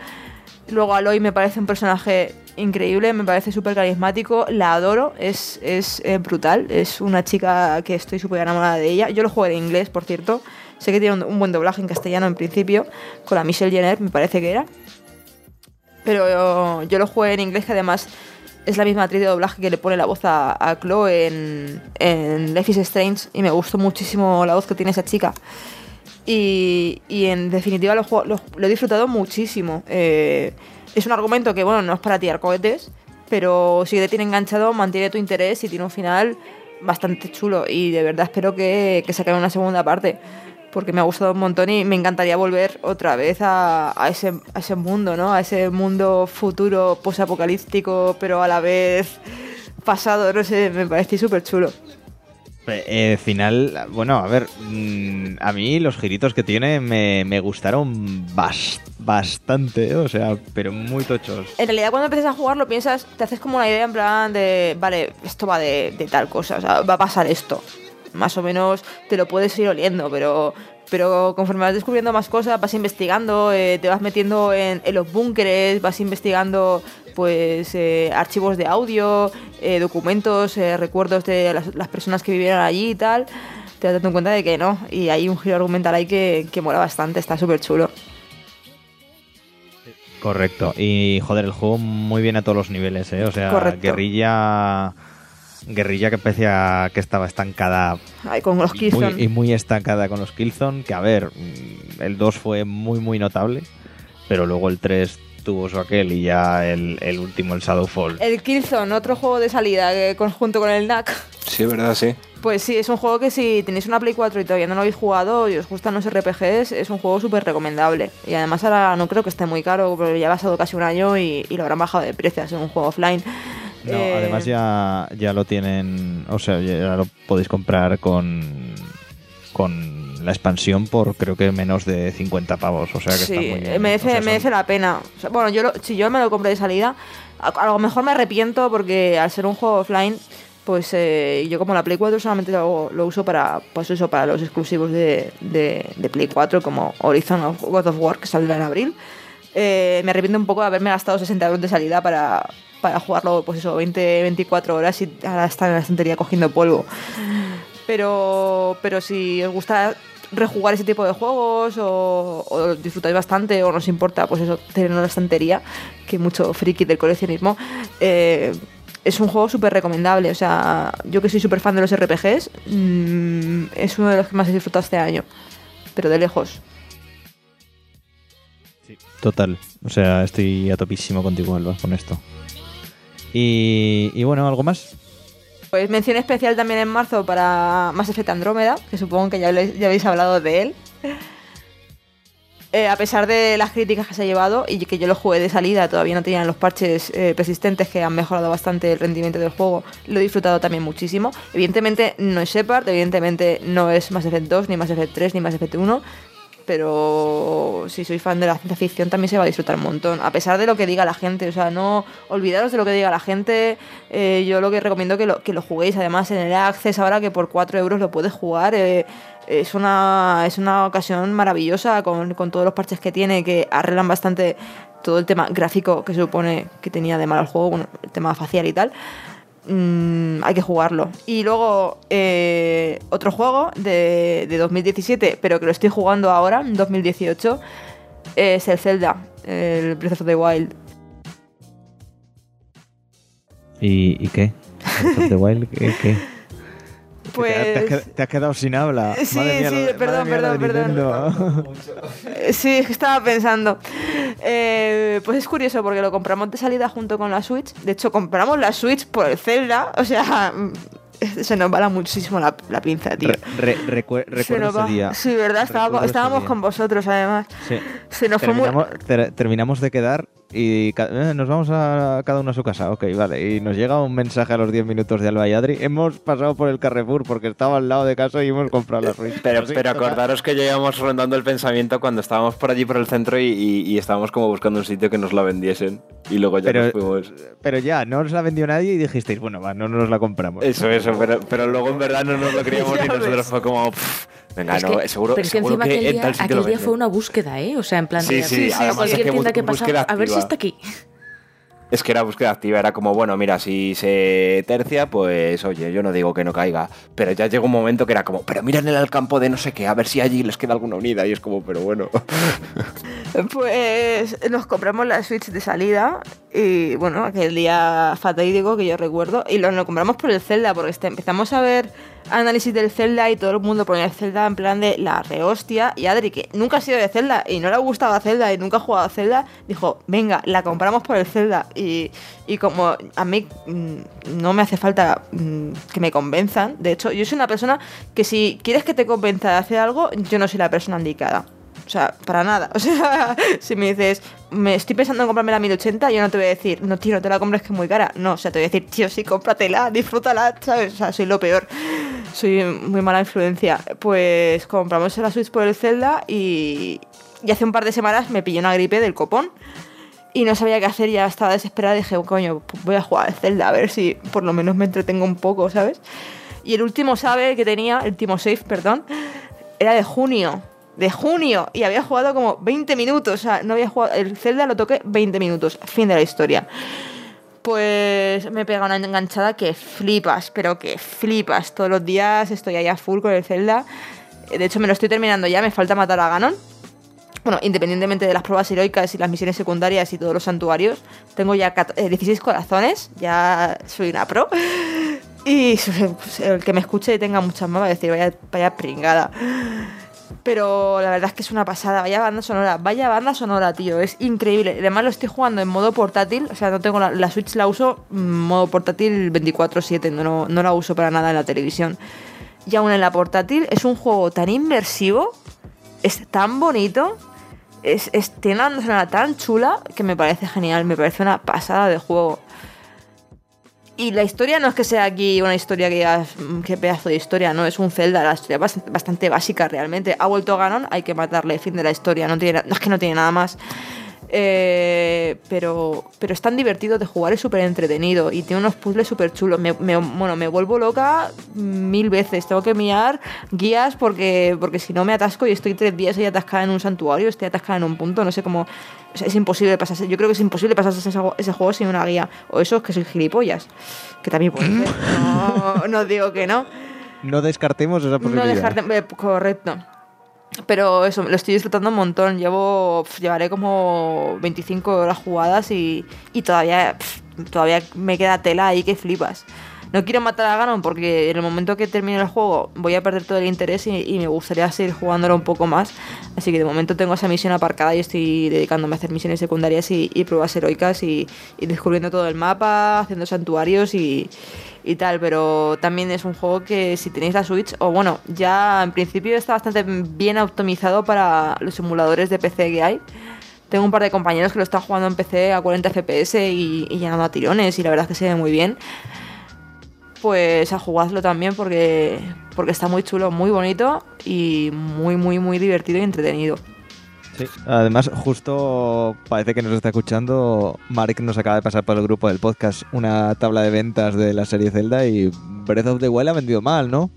Luego Aloy me parece un personaje increíble, me parece súper carismático, la adoro, es, es eh, brutal, es una chica que estoy súper enamorada de ella. Yo lo juego en inglés, por cierto, sé que tiene un, buen doblaje en castellano en principio, con la Michelle Jenner me parece que era. Pero yo, lo jugué en inglés, que además es la misma actriz de doblaje que le pone la voz a, Chloe en, en Life is Strange y me gustó muchísimo la voz que tiene esa chica. Y, y en definitiva lo he disfrutado muchísimo. Eh, es un argumento que, bueno, no es para tirar cohetes, pero si te tiene enganchado, mantiene tu interés y tiene un final bastante chulo. Y de verdad espero que, que saquen una segunda parte, porque me ha gustado un montón y me encantaría volver otra vez a, a ese, a ese mundo, ¿no? A ese mundo futuro, posapocalíptico, pero a la vez pasado, no sé, me parece súper chulo. Eh, final, bueno, a ver, mm, a mí los giritos que tiene me, me gustaron bas- bastante, o sea, pero muy tochos. En realidad cuando empiezas a jugar lo piensas, te haces como una idea en plan de, vale, esto va de, de tal cosa, o sea, va a pasar esto. Más o menos te lo puedes ir oliendo, pero, pero conforme vas descubriendo más cosas, vas investigando, eh, te vas metiendo en, en los búnkeres, vas investigando pues eh, archivos de audio, eh, documentos, eh, recuerdos de las, las personas que vivieron allí y tal, te vas dando cuenta de que no. Y hay un giro argumental ahí que, que mola bastante, está súper chulo. Correcto. Y joder, el juego muy bien a todos los niveles, ¿eh? O sea, Correcto. guerrilla. Guerrilla que parecía que estaba estancada Ahí con los y Killzone. muy, y muy estancada con los Killzone, que a ver, mm, el 2 fue muy muy notable, pero luego el 3 tuvo su aquel y ya el, el último, el Shadowfall. El Killzone, otro juego de salida que conjunto con el NAC. Sí, es verdad, sí. Pues sí, es un juego que si tenéis una Play 4 y todavía no lo habéis jugado y os gustan los RPGs, es un juego súper recomendable. Y además ahora no creo que esté muy caro, porque ya ha pasado casi un año y, y lo habrán bajado de precio, es un juego offline. No, Eh, además ya, ya lo tienen, o sea, ya lo podéis comprar con, con la expansión por creo que menos de 50 pavos, o sea que está Sí, muy bien. merece, O sea, son- merece la pena. O sea, bueno, yo lo- si yo me lo compré de salida, a, a lo mejor me arrepiento porque al ser un juego offline, pues eh, yo como la Play 4 solamente lo, lo uso para pues eso, para los exclusivos de, de- de Play 4 como Horizon o God of War que saldrá en abril. Eh, me arrepiento un poco de haberme gastado 60 euros de salida para, para jugarlo pues eso, 20, 24 horas y ahora está en la estantería cogiendo polvo. Pero, pero si os gusta rejugar ese tipo de juegos o, disfrutáis bastante o nos importa, pues eso, tenerlo en la estantería, que mucho friki del coleccionismo, eh, es un juego súper recomendable. O sea, yo que soy súper fan de los RPGs, mm, es uno de los que más he disfrutado este año, pero de lejos. Total. O sea, estoy a topísimo contigo, Alba, con esto. Y, y bueno, ¿algo más? Pues mención especial también en marzo para Mass Effect Andrómeda, que supongo que ya, le- ya habéis hablado de él. Eh, a pesar de las críticas que se ha llevado y que yo lo jugué de salida, todavía no tenían los parches eh, persistentes que han mejorado bastante el rendimiento del juego, lo he disfrutado también muchísimo. Evidentemente no es Shepard, evidentemente no es Mass Effect 2, ni Mass Effect 3, ni Mass Effect 1, pero si sois fan de la ciencia ficción también se va a disfrutar un montón, a pesar de lo que diga la gente, o sea, no olvidaros de lo que diga la gente, eh, yo lo que recomiendo que lo, que lo juguéis, además en el Access ahora que por 4 euros lo puedes jugar, eh, es, una, es una ocasión maravillosa con, con todos los parches que tiene, que arreglan bastante todo el tema gráfico que se supone que tenía de mal el juego, bueno, el tema facial y tal. Mm, hay que jugarlo. Y luego, eh, otro juego de, de 2017, pero que lo estoy jugando ahora, en 2018, es el Zelda, el Breath of the Wild. ¿Y, y qué? Breath of the Wild, ¿qué? qué? [laughs] Pues. Te, has, qued- te has quedado sin habla. [laughs] Sí, mía, sí, lo perdón, mía, perdón. Eh, [laughs] Sí, es que estaba pensando. Eh, pues es curioso porque lo compramos de salida junto con la Switch. De hecho, compramos la Switch por el Zelda. O sea, [laughs] se nos va muchísimo la, la pinza, tío. Re- re- recuerdo ese va. día. Sí, ¿verdad? Estábamos, Recuerdo ese estábamos día. con vosotros, además. Sí. Se nos fue muy... Terminamos, ter- terminamos de quedar y eh, nos vamos a cada uno a su casa. Ok, vale. Y nos llega un mensaje a los 10 minutos de Alba y Adri. Hemos pasado por el Carrefour porque estaba al lado de casa y hemos comprado la Switch. Pero, acordaros que llevamos rondando el pensamiento cuando estábamos por allí por el centro y, y- y estábamos como buscando un sitio que nos la vendiesen. Y luego ya Pero- nos fuimos. Pero ya, no os la vendió nadie y dijisteis, bueno, va, no nos la compramos. Eso, eso, pero, pero luego en verdad no nos lo creíamos y [laughs] nosotros fue como. "Pff, venga, Es no, que- seguro, pero es que seguro encima que aquel día, aquel fue venden". una búsqueda, ¿eh? O sea, en plan, Sí, de, sí, además cualquier es que tienda que pasaba, a ver si está aquí. Es que era búsqueda activa, era como, bueno, mira, si se tercia, pues oye, yo no digo que no caiga. Pero ya llegó un momento que era como, pero miren el campo de no sé qué, a ver si allí les queda alguna unidad. Y es como, pero bueno. [laughs] Pues nos compramos la Switch de salida y bueno, aquel día fatídico que yo recuerdo y lo, lo compramos por el Zelda porque este, empezamos a ver análisis del Zelda y todo el mundo ponía el Zelda en plan de la rehostia. Y Adri que nunca ha sido de Zelda y no le ha gustado Zelda y nunca ha jugado a Zelda dijo venga la compramos por el Zelda y, y como a mí mm, no me hace falta mm, que me convenzan de hecho yo soy una persona que si quieres que te convenza de hacer algo yo no soy la persona indicada o sea, para nada. [laughs] O sea, si me dices, me estoy pensando en comprarme la 1080, yo no te voy a decir, no, tío, no te la compres que es muy cara. No, o sea, te voy a decir, tío, sí, cómpratela, [laughs] disfrútala, ¿sabes? O sea, soy lo peor. Soy muy mala influencia. Pues compramos la Switch por el Zelda y, y hace un par de semanas me pilló una gripe del copón. Y no sabía qué hacer, ya estaba desesperada. Dije, coño, pues voy a jugar al Zelda a ver si por lo menos me entretengo un poco, ¿sabes? Y el último save que tenía, el último save, perdón, era de junio. De junio. Y había jugado como 20 minutos. O sea, no había jugado. El Zelda lo toqué 20 minutos. Fin de la historia. Pues me pega una enganchada que flipas, pero que flipas. Todos los días estoy ahí a full con el Zelda. De hecho, me lo estoy terminando ya. Me falta matar a Ganon. Bueno, independientemente de las pruebas heroicas y las misiones secundarias y todos los santuarios, tengo ya cat- eh, 16 corazones. Ya soy una pro. Y [laughs] el que me escuche y tenga muchas más va a decir, vaya, vaya pringada. Pero la verdad es que es una pasada. Vaya banda sonora. Vaya banda sonora, tío. Es increíble. Además lo estoy jugando en modo portátil. O sea, no tengo la, la Switch, la uso modo portátil 24-7. No, no, la uso para nada en la televisión. Y aún en la portátil es un juego tan inmersivo. Es tan bonito. Es, es, tiene una sonora tan chula que me parece genial. Me parece una pasada de juego. Y la historia no es que sea aquí una historia que digas, "Mm, qué pedazo de historia, no, es un Zelda, la historia bastante, bastante básica realmente. Ha vuelto Ganon, hay que matarle, fin de la historia, no, tiene, no es que no tiene nada más. Eh, pero, pero es tan divertido de jugar, es súper entretenido y tiene unos puzzles súper chulos. Me, me- bueno, me vuelvo loca mil veces. Tengo que mirar guías porque, porque si no me atasco y estoy tres días ahí atascada en un santuario, estoy atascada en un punto, no sé cómo. o sea, es imposible pasarse. Yo creo que es imposible pasarse ese, ese juego sin una guía. O eso es que soy gilipollas. Que también puede ser. No, no digo que no. No descartemos esa No posibilidad. dejarte. eh, correcto. Pero eso, lo estoy disfrutando un montón. Llevo, llevaré como 25 horas jugadas y, y todavía, todavía me queda tela ahí que flipas. No quiero matar a Ganon porque en el momento que termine el juego voy a perder todo el interés y, y me gustaría seguir jugándolo un poco más. Así que de momento tengo esa misión aparcada y estoy dedicándome a hacer misiones secundarias y, y pruebas heroicas y, y descubriendo todo el mapa, haciendo santuarios y, y tal, pero también es un juego que si tenéis la Switch, o bueno, ya en principio está bastante bien optimizado para los simuladores de PC que hay. Tengo un par de compañeros que lo están jugando en PC a 40 FPS y, llenando a tirones y la verdad es que se ve muy bien. Pues a jugadlo también porque, porque está muy chulo, muy bonito y muy, muy, muy divertido y entretenido. Sí. Además, justo parece que nos está escuchando. Mark nos acaba de pasar por el grupo del podcast una tabla de ventas de la serie Zelda y Breath of the Wild ha vendido mal, ¿no?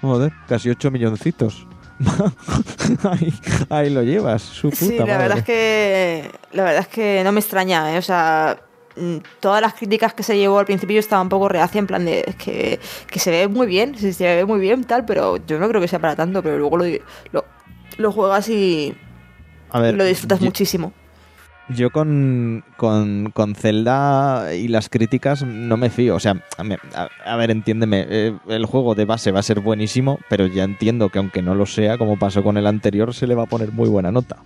Joder, casi 8 milloncitos. [laughs] ahí, ahí lo llevas, su puta Sí, la madre. verdad es que la verdad es que no me extraña, ¿eh? o sea, mm, todas las críticas que se llevó al principio yo estaba un poco reacia en plan de es que, que se ve muy bien, se ve muy bien tal, pero yo no creo que sea para tanto, pero luego lo, lo, lo juegas y A ver, lo disfrutas yo- muchísimo. Yo con, con, con Zelda y las críticas no me fío. O sea, a, ver, entiéndeme, eh, el juego de base va a ser buenísimo, pero ya entiendo que aunque no lo sea, como pasó con el anterior, se le va a poner muy buena nota.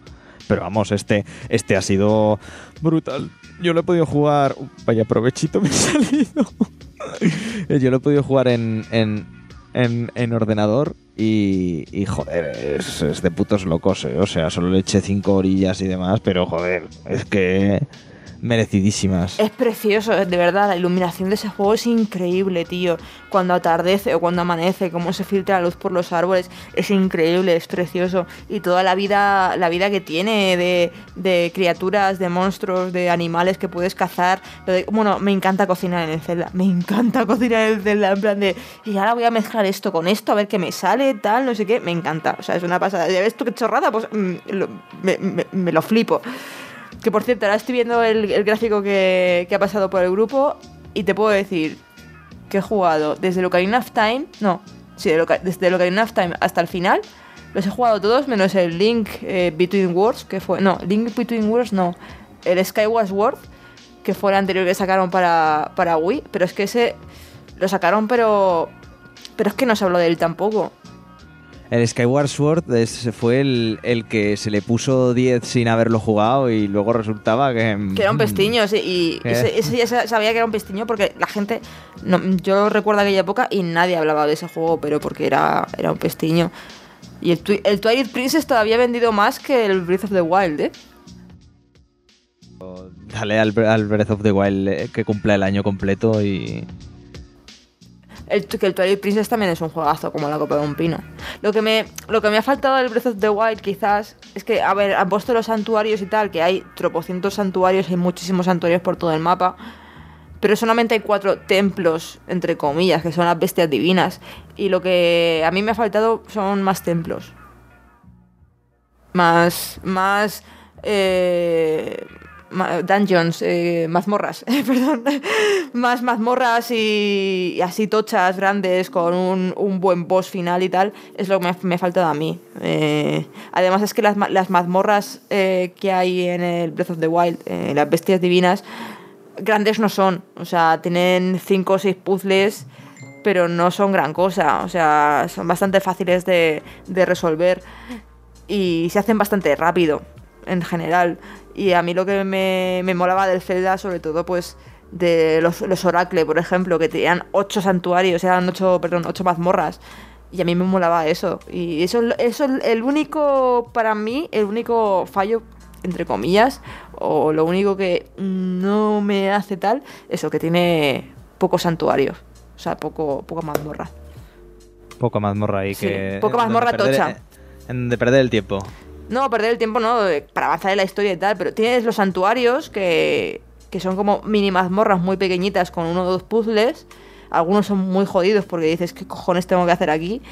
Pero vamos, este, este ha sido brutal. Yo lo he podido jugar... Uh, Vaya provechito me [laughs] ha salido. Yo lo he podido jugar en, en, en, en ordenador y, y, joder, es, es de putos locos, eh. O sea, solo le eché cinco orillas y demás, pero joder, es que merecidísimas. Es precioso, de verdad, la iluminación de ese juego es increíble, tío. Cuando atardece o cuando amanece, cómo se filtra la luz por los árboles, es increíble, es precioso. Y toda la vida, la vida que tiene de, de criaturas, de monstruos, de animales que puedes cazar. De- bueno, me encanta cocinar en el Zelda, me encanta [laughs] cocinar en el Zelda, en plan de, y ahora voy a mezclar esto con esto, a ver qué me sale, tal, no sé qué, me encanta. O sea, es una pasada. ¿Ya ves tú qué chorrada? Pues mm, lo- me- me- me lo flipo. Que por cierto, ahora estoy viendo el, gráfico que, ha pasado por el grupo y te puedo decir que he jugado desde el Ocarina of Time, no, sí, desde el Ocarina of Time hasta el final, los he jugado todos menos el Link eh, Between Worlds, que fue, no, Link Between Worlds no, el Skyward Sword, que fue el anterior que sacaron para, para Wii, pero es que ese lo sacaron pero... Pero es que no se habló de él tampoco. El Skyward Sword es- fue el, el que se le puso 10 sin haberlo jugado y luego resultaba que... Que era un mm, pestiño, sí, y ese, [laughs] ese ya sa- sabía que era un pestiño porque la gente, no, yo recuerdo aquella época y nadie hablaba de ese juego, pero porque era, era un pestiño. Y el, el Twilight Princess todavía ha vendido más que el Breath of the Wild, ¿eh? Dale al, al Breath of the Wild eh, que cumpla el año completo y... El, que el Twilight Princess también es un juegazo como la copa de un pino. Lo que me, lo que me ha faltado del Breath of the Wild quizás es que, a ver, han puesto los santuarios y tal, que hay tropocientos santuarios, hay muchísimos santuarios por todo el mapa, pero solamente hay cuatro templos, entre comillas, que son las bestias divinas. Y lo que a mí me ha faltado son más templos. Más, más, eh, dungeons, eh, mazmorras, [laughs] perdón, más mazmorras y, así tochas grandes con un, un buen boss final y tal, es lo que me, me ha faltado a mí. Eh, además es que las, las mazmorras eh, que hay en el Breath of the Wild, eh, las bestias divinas, grandes no son, o sea, tienen cinco o seis puzzles, pero no son gran cosa, o sea, son bastante fáciles de, de resolver y se hacen bastante rápido en general. Y a mí lo que me, me molaba del Zelda, sobre todo, pues de los, los Oracle, por ejemplo, que tenían ocho santuarios, eran ocho, perdón, ocho mazmorras. Y a mí me molaba eso. Y eso, eso es el único, para mí, el único fallo, entre comillas, o lo único que no me hace tal, eso, que tiene pocos santuarios. O sea, poco, poca mazmorra. Poco mazmorra ahí Sí, que... poco donde mazmorra tocha. En de perder el tiempo. No, perder el tiempo no, para avanzar en la historia y tal, pero tienes los santuarios que, que son como mini mazmorras muy pequeñitas con uno o dos puzzles. Algunos son muy jodidos porque dices, ¿qué cojones tengo que hacer aquí?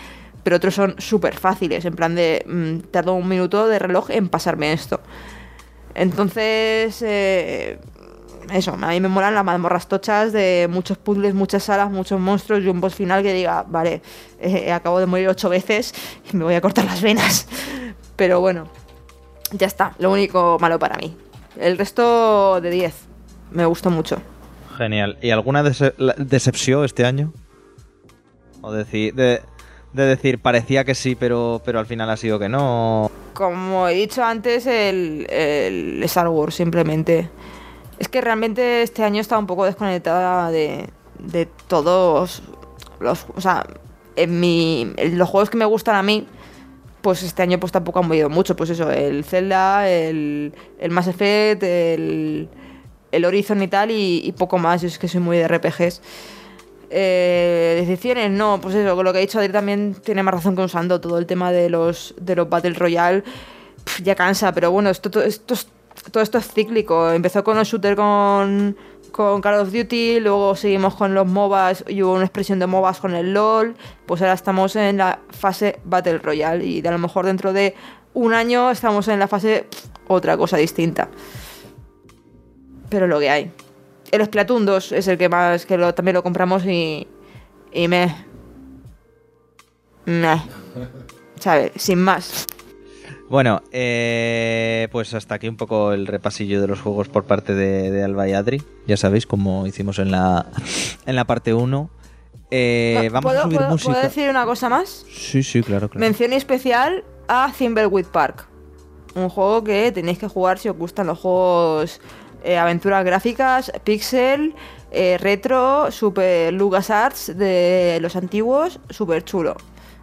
Pero otros son súper fáciles, en plan de, mm, tardo un minuto de reloj en pasarme esto. Entonces, eh, eso, a mí me molan las mazmorras tochas de muchos puzzles, muchas salas, muchos monstruos y un boss final que diga, vale, eh, acabo de morir ocho veces y me voy a cortar las venas. Pero bueno, ya está, lo único malo para mí. El resto de 10, me gustó mucho. Genial. ¿Y alguna dece- decepción este año? O decir, de, de decir, parecía que sí, pero, pero al final ha sido que no. Como he dicho antes, el, el Star Wars simplemente. Es que realmente este año está un poco desconectada de, de todos los... O sea, en, mi, en los juegos que me gustan a mí, pues este año pues tampoco han movido mucho. Pues eso, el Zelda, el, el Mass Effect, el, el Horizon y tal, y, poco más. Yo es que soy muy de RPGs. Eh, decepciones, no, pues eso, con lo que ha dicho Adri también tiene más razón que usando todo el tema de los, de los Battle Royale. pf, ya cansa, pero bueno, esto, to- esto es- todo esto es cíclico. Empezó con los shooters con, con Call of Duty, luego seguimos con los MOBAs y hubo una expresión de MOBAs con el LOL. Pues ahora estamos en la fase Battle Royale y a lo mejor dentro de un año estamos en la fase otra cosa distinta. Pero lo que hay. El Splatoon 2 es el que más, que también lo compramos y. Y me. Me. ¿Sabes? Sin más. Bueno, eh, pues hasta aquí un poco el repasillo de los juegos por parte de, de Alba y Adri. Ya sabéis, como hicimos en la, [laughs] en la parte 1. Eh, vamos a ¿Puedo, subir puedo- música. puedo decir una cosa más? Sí, sí, claro, claro. Mención especial a Thimbleweed Park. Un juego que tenéis que jugar si os gustan los juegos eh, aventuras gráficas, pixel, retro, super LucasArts de los antiguos, súper chulo.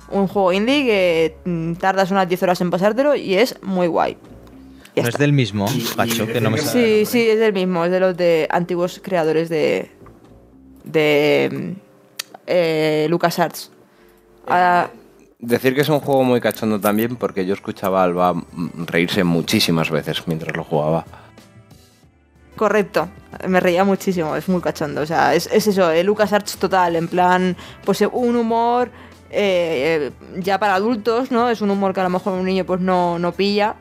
Un juego indie que mm, tardas unas 10 horas en pasártelo y es muy guay. Ya No es está. del mismo, Pacho, que no me sale. Sí, sí, es del mismo, es de los de antiguos creadores de. de. eh, LucasArts. Ahora- Decir que es un juego muy cachondo también porque yo escuchaba a Alba mm, reírse muchísimas veces mientras lo jugaba. Correcto, me reía muchísimo, es muy cachondo. O sea, es, es eso, el LucasArts total, en plan, pues eh, un humor eh, ya para adultos, ¿no? Es un humor que a lo mejor un niño pues no, no pilla,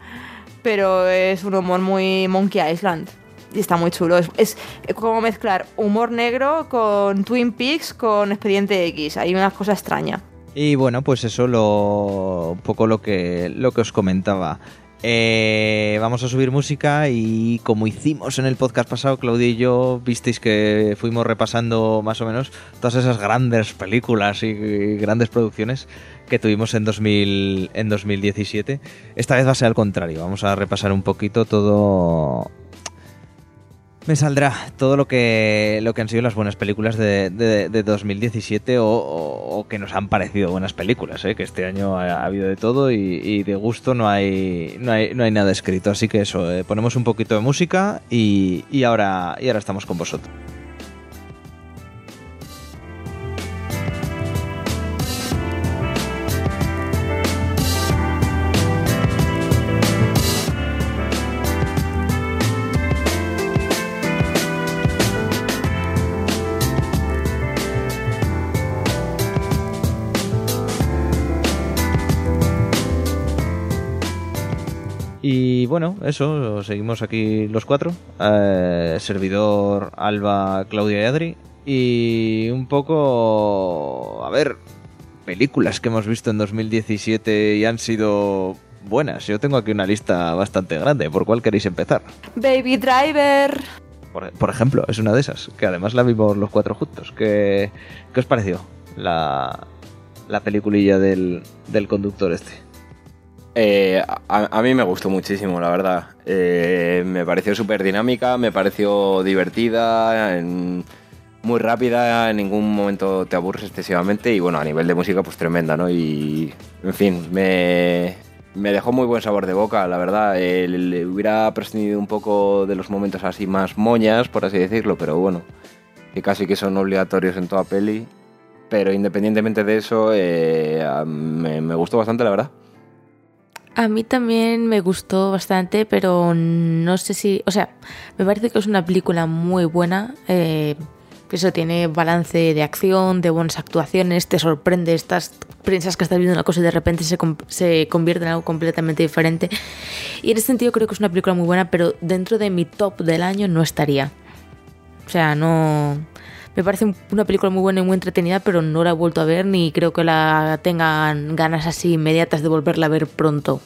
pero es un humor muy Monkey Island. Y está muy chulo. Es, es como mezclar humor negro con Twin Peaks con Expediente X. Hay una cosa extraña. Y bueno, pues eso lo un poco lo que lo que os comentaba. Eh, vamos a subir música y como hicimos en el podcast pasado, Claudia y yo, visteis que fuimos repasando más o menos todas esas grandes películas y, y grandes producciones que tuvimos en, 2000, en 2017. Esta vez va a ser al contrario, vamos a repasar un poquito todo me saldrá todo lo que, lo que han sido las buenas películas de, de- de 2017 o, o- que nos han parecido buenas películas, ¿eh? que este año ha, ha habido de todo y, y de gusto no hay, no, hay, no hay nada escrito. Así que eso, eh, ponemos un poquito de música y, y, ahora, y ahora estamos con vosotros. Y bueno, eso, seguimos aquí los cuatro. Eh, servidor, Alba, Claudia y Adri. Y un poco... A ver, películas que hemos visto en 2017 y han sido buenas. Yo tengo aquí una lista bastante grande. ¿Por cuál queréis empezar? Baby Driver. Por, por ejemplo, es una de esas, que además la vimos los cuatro juntos. ¿Qué, qué os pareció la, la peliculilla del, del conductor este? Eh, a, mí me gustó muchísimo, la verdad. Eh, me pareció súper dinámica, me pareció divertida, muy rápida, en ningún momento te aburres excesivamente y bueno, a nivel de música pues tremenda, ¿no? Y en fin, me, dejó muy buen sabor de boca, la verdad. Eh, le- hubiera prescindido un poco de los momentos así más moñas, por así decirlo, pero bueno, que casi que son obligatorios en toda peli. Pero independientemente de eso, me gustó bastante, la verdad. A mí también me gustó bastante, pero no sé si. O sea, me parece que es una película muy buena. eh, eso tiene balance de acción, de buenas actuaciones, te sorprende, estás, piensas que estás viendo una cosa y de repente se convierte en algo completamente diferente. Y en ese sentido creo que es una película muy buena, pero dentro de mi top del año no estaría. O sea, no. Me parece un- una película muy buena y muy entretenida, pero no la he vuelto a ver ni creo que la tengan ganas así inmediatas de volverla a ver pronto.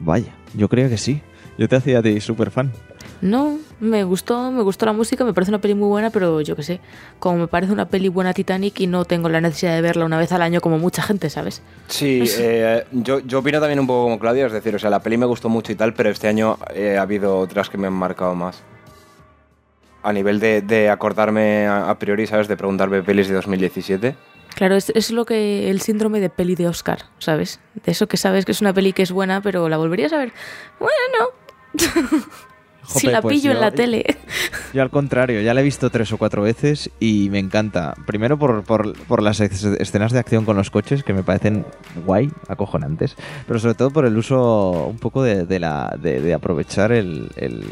Vaya, yo creo que sí. Yo te hacía a ti súper fan. No, me gustó, me gustó la música, me parece una peli muy buena, pero yo qué sé, como me parece una peli buena Titanic y no tengo la necesidad de verla una vez al año como mucha gente, ¿sabes? Sí, eh, yo, yo opino también un poco como Claudia, es decir, o sea, la peli me gustó mucho y tal, pero este año eh, ha habido otras que me han marcado más. A nivel de, de acordarme a, a priori, ¿sabes? De preguntarme pelis de 2017. Claro, es, es lo que el síndrome de peli de Oscar, ¿sabes? De eso que sabes que es una peli que es buena, pero la volverías a ver. Bueno, [laughs] si la pues pillo en la tele. Yo al contrario, ya la he visto tres o cuatro veces y me encanta. Primero por, por- por las escenas de acción con los coches que me parecen guay, acojonantes. Pero sobre todo por el uso un poco de, de la, de, de aprovechar el, el-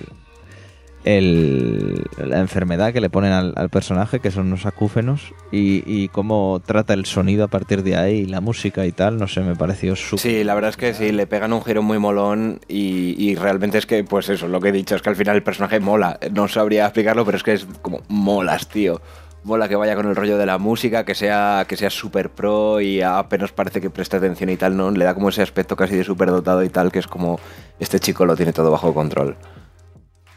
el- la enfermedad que le ponen al, personaje, que son los acúfenos, y, cómo trata el sonido a partir de ahí, la música y tal. No sé, me pareció súper... Sí, la verdad es que sí, le pegan un giro muy molón y, realmente es que, pues eso, lo que he dicho, es que al final el personaje mola. No sabría explicarlo, pero es que es como molas, tío. Mola que vaya con el rollo de la música, que sea que sea súper pro y apenas parece que preste atención y tal, ¿no? Le da como ese aspecto casi de súper dotado y tal, que es como, este chico lo tiene todo bajo control.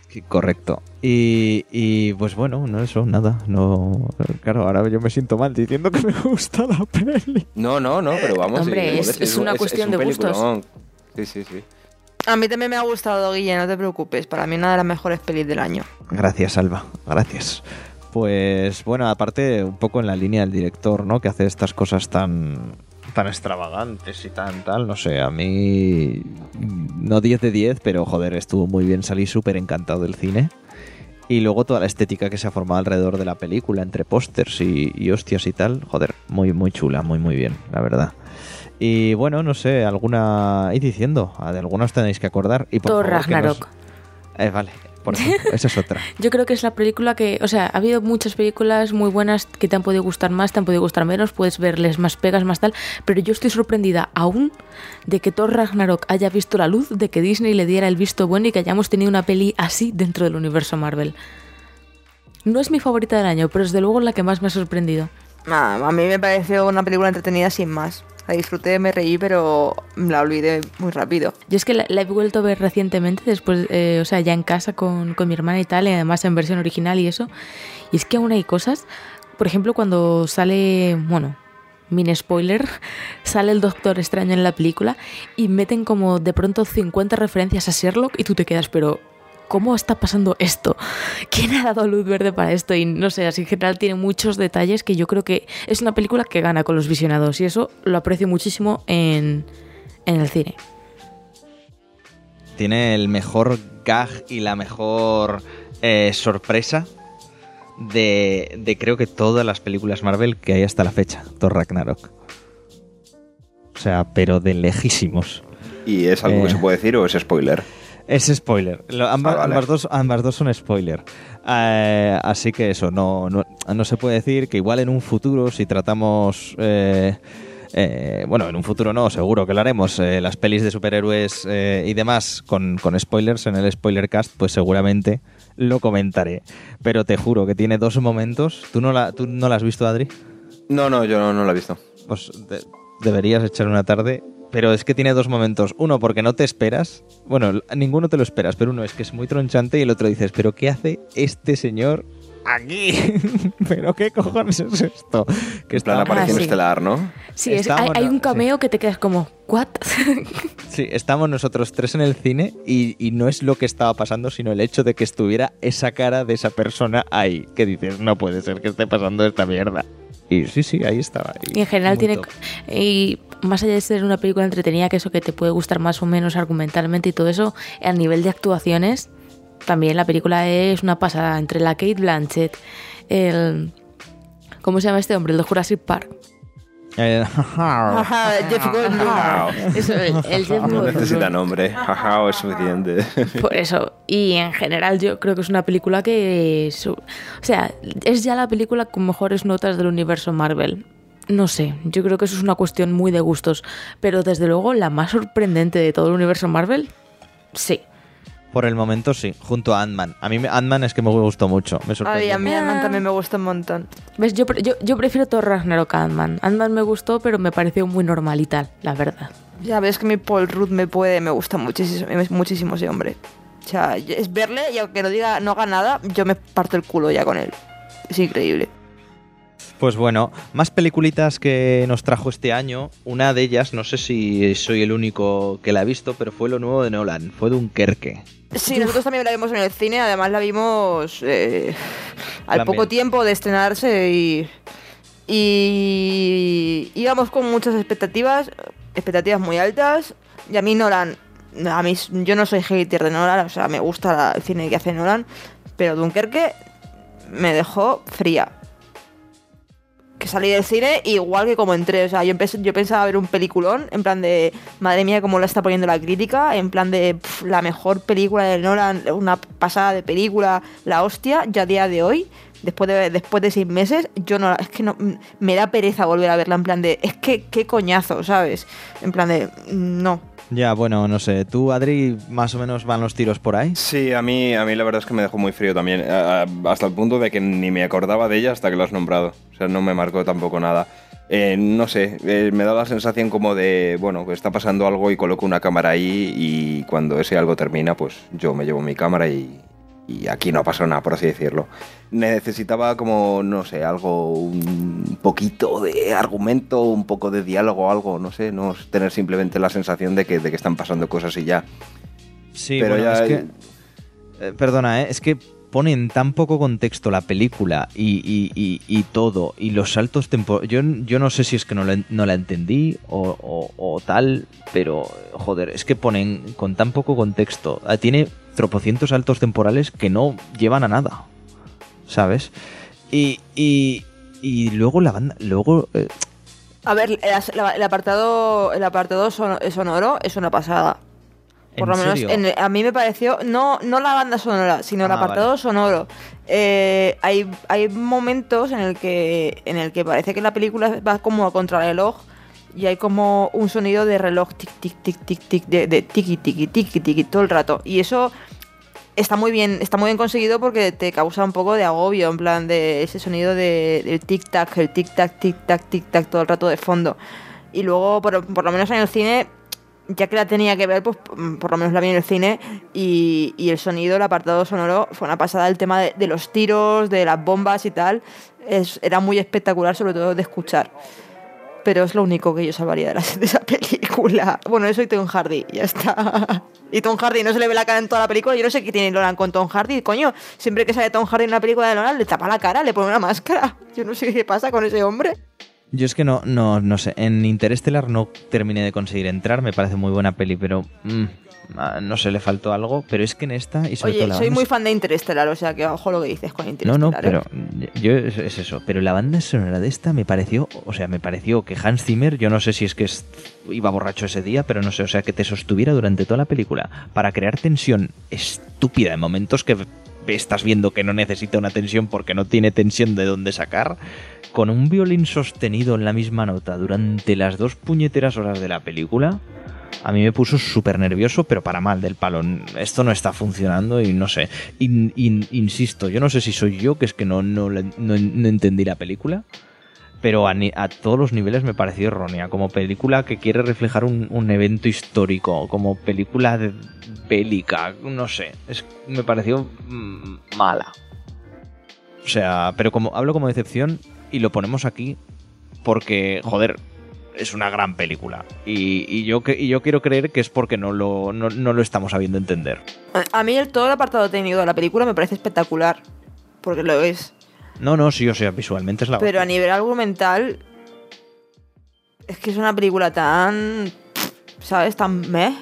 Sí, Correcto. Y, y, pues bueno, no eso, nada. No, claro, ahora yo me siento mal diciendo que me gusta la peli. No, no, no, pero vamos. Hombre, sí, es- es una cuestión un de gustos. Sí, sí, sí. A mí también me ha gustado, Guille, no te preocupes. Para mí una de las mejores pelis del año. Gracias, Alba. Gracias. Pues bueno, aparte un poco en la línea del director, ¿no? Que hace estas cosas tan tan extravagantes y tan tal, no sé, a mí no 10 de 10, pero joder, estuvo muy bien, salí súper encantado del cine. Y luego toda la estética que se ha formado alrededor de la película, entre pósters y, y hostias y tal, joder, muy, muy chula, muy, muy bien, la verdad. Y bueno, no sé, alguna... Ir diciendo, de algunas tenéis que acordar. Y por Thor favor, que nos- Ragnarok. Eh, vale, por ejemplo, esa es otra. [laughs] Yo creo que es la película que, o sea, ha habido muchas películas muy buenas que te han podido gustar más, te han podido gustar menos, puedes verles más pegas, más tal, pero yo estoy sorprendida aún de que Thor Ragnarok haya visto la luz, de que Disney le diera el visto bueno y que hayamos tenido una peli así dentro del universo Marvel. No es mi favorita del año, pero es de luego la que más me ha sorprendido. Ah, a mí me pareció una película entretenida sin más. La disfruté, me reí, pero la olvidé muy rápido. Yo es que la, la he vuelto a ver recientemente, después, eh, o sea, ya en casa con, con mi hermana y tal, y además en versión original y eso. Y es que aún hay cosas, por ejemplo, cuando sale, bueno, mini spoiler, [laughs] sale el Doctor Extraño en la película y meten como de pronto 50 referencias a Sherlock y tú te quedas, pero ¿cómo está pasando esto? ¿Quién ha dado luz verde para esto? Y no sé, así en general tiene muchos detalles que yo creo que es una película que gana con los visionados y eso lo aprecio muchísimo en, en el cine. tiene el mejor gag y la mejor eh, sorpresa de, de creo que todas las películas Marvel que hay hasta la fecha, Thor Ragnarok. O sea, pero de lejísimos. ¿Y es algo Eh. que se puede decir o es spoiler? Es spoiler. Lo- ambas, Ah, vale. ambas dos, ambas dos son spoiler. Eh, así que eso, no, no, no se puede decir que igual en un futuro, si tratamos... eh, eh, bueno, en un futuro no, seguro que lo haremos. las pelis de superhéroes y demás con, con spoilers en el spoiler cast, pues seguramente lo comentaré. Pero te juro que tiene dos momentos. ¿Tú no la, tú no la has visto, Adri? No, no, yo no, no lo he visto. pues de- deberías echar una tarde. Pero es que tiene dos momentos. Uno, porque no te esperas. Bueno, ninguno te lo esperas, pero uno es que es muy tronchante y el otro dices, ¿pero qué hace este señor aquí? [laughs] ¿Pero qué cojones es esto? Que está- aparición sí. estelar, ¿no? Sí, es- hay, hay un sí. cameo que te quedas como, ¿what? [laughs] Sí, estamos nosotros tres en el cine y, y no es lo que estaba pasando, sino el hecho de que estuviera esa cara de esa persona ahí. Que dices, no puede ser que esté pasando esta mierda. Y sí, sí, ahí estaba. y en general tiene. top. Y más allá de ser una película entretenida, que eso que te puede gustar más o menos argumentalmente y todo eso, a nivel de actuaciones, también la película es una pasada. Entre la Kate Blanchett, el. ¿Cómo se llama este hombre? El de Jurassic Park. Jeff Goldblum. Eso, el, No necesita nombre. Es suficiente. Por eso. Y en general yo creo que es una película que... su- o sea, es ya la película con mejores notas del universo Marvel. No sé, yo creo que eso es una cuestión muy de gustos. Pero desde luego la más sorprendente de todo el universo Marvel, sí. Por el momento sí, junto a Ant-Man. A mí Ant-Man es que me gustó mucho, me Ay, sorprendió. a mí Ant-Man también me gusta un montón. ¿Ves? Yo, yo, yo prefiero Thor Ragnarok a Ant-Man. Ant-Man me gustó, pero me pareció muy normal y tal, la verdad. Ya ves que mi Paul Rudd me puede, me gusta muchísimo, muchísimo ese hombre. O sea, es verle y aunque no diga, no haga nada, yo me parto el culo ya con él. Es increíble. Pues bueno, más peliculitas que nos trajo este año. Una de ellas, no sé si soy el único que la ha visto, pero fue lo nuevo de Nolan, fue Dunkerque. Sí, nosotros también la vimos en el cine, además la vimos eh, al poco tiempo de estrenarse y, y íbamos con muchas expectativas, expectativas muy altas. Y a mí Nolan, a mí, yo no soy hater de Nolan, o sea, me gusta el cine que hace Nolan, pero Dunkerque me dejó fría. Que salí del cine igual que como entré. O sea, yo, yo pensaba ver un peliculón, en plan de, madre mía, cómo la está poniendo la crítica, en plan de la mejor película de Nolan, una pasada de película, la hostia, ya a día de hoy después de, después de seis meses, yo no, es que no, me da pereza volver a verla en plan de, es que qué coñazo, ¿sabes? En plan de, no. Ya, bueno, no sé, ¿tú, Adri, más o menos van los tiros por ahí? Sí, a mí, a mí la verdad es que me dejó muy frío también, hasta el punto de que ni me acordaba de ella hasta que lo has nombrado, o sea, no me marcó tampoco nada. Eh, no sé, eh, me da la sensación como de, bueno, que está pasando algo y coloco una cámara ahí y cuando ese algo termina, pues yo me llevo mi cámara y, y aquí no pasó nada, por así decirlo. Necesitaba como, no sé, algo, un poquito de argumento, un poco de diálogo, algo, no sé, no tener simplemente la sensación de que, de que están pasando cosas y ya. Sí, pero ya... Es que, eh, perdona, ¿eh? es que ponen tan poco contexto la película y, todo, y los saltos temporales. Yo, yo no sé si es que no la, no la entendí o, o, tal, pero joder, es que ponen con tan poco contexto. Ah, tiene tropocientos saltos temporales que no llevan a nada. ¿Sabes? Y, y, y luego la banda. Luego. Eh, a ver, el, apartado, el apartado sonoro es una pasada. Por lo menos a mí me pareció, no, no la banda sonora, sino el ah, apartado sonoro. Eh, hay, hay momentos en el que en el que parece que la película va como a contrarreloj y hay como un sonido de reloj tic tic tic tic tic de, de tiki tiki tiki tiki todo el rato. Y eso está muy bien está muy bien conseguido porque te causa un poco de agobio en plan de ese sonido de, del tic tac el tic tac tic tac tic tac todo el rato de fondo. Y luego por, por lo menos en el cine ya que la tenía que ver, pues por lo menos la vi en el cine y, y el sonido, el apartado sonoro, fue una pasada. El tema de, de los tiros, de las bombas y tal, es, era muy espectacular, sobre todo de escuchar pero es lo único que yo salvaría de, [laughs] esa película. Bueno, eso y Tom Hardy, ya está. [laughs] Y Tom Hardy no se le ve la cara en toda la película. Yo no sé qué tiene Nolan con Tom Hardy, coño. Siempre que sale Tom Hardy en una película de Nolan, le tapa la cara, le pone una máscara. [laughs] Yo no sé qué pasa con ese hombre. Yo es que no, no, no sé. En Interstellar no terminé de conseguir entrar. Me parece muy buena peli, pero. Mm, no sé, le faltó algo, pero es que en esta y sobre Oye, soy muy fan de Interestelar, o sea que ojo lo que dices con Interestelar. No, no, pero ¿eh? yo es, eso, pero la banda sonora de esta me pareció, o sea, me pareció que Hans Zimmer, yo no sé si es que iba borracho ese día, pero no sé, o sea, que te sostuviera durante toda la película para crear tensión estúpida en momentos que estás viendo que no necesita una tensión porque no tiene tensión de dónde sacar, con un violín sostenido en la misma nota durante las dos puñeteras horas de la película a mí me puso súper nervioso, pero para mal del palo. Esto no está funcionando y no sé. insisto, yo no sé si soy yo, que es que no, no, no, entendí la película, pero a, todos los niveles me pareció errónea. Como película que quiere reflejar un, evento histórico, como película de, bélica, no sé. Es, me pareció mm, mala. O sea, pero como hablo como decepción y lo ponemos aquí porque, joder, es una gran película. Y, yo, y yo quiero creer que es porque no lo, no, lo estamos sabiendo entender. A mí el, todo el apartado técnico de la película me parece espectacular. Porque lo es. No, no, sí, o sea, visualmente es la Pero a nivel argumental. Es que es una película tan. ¿Sabes? Tan meh.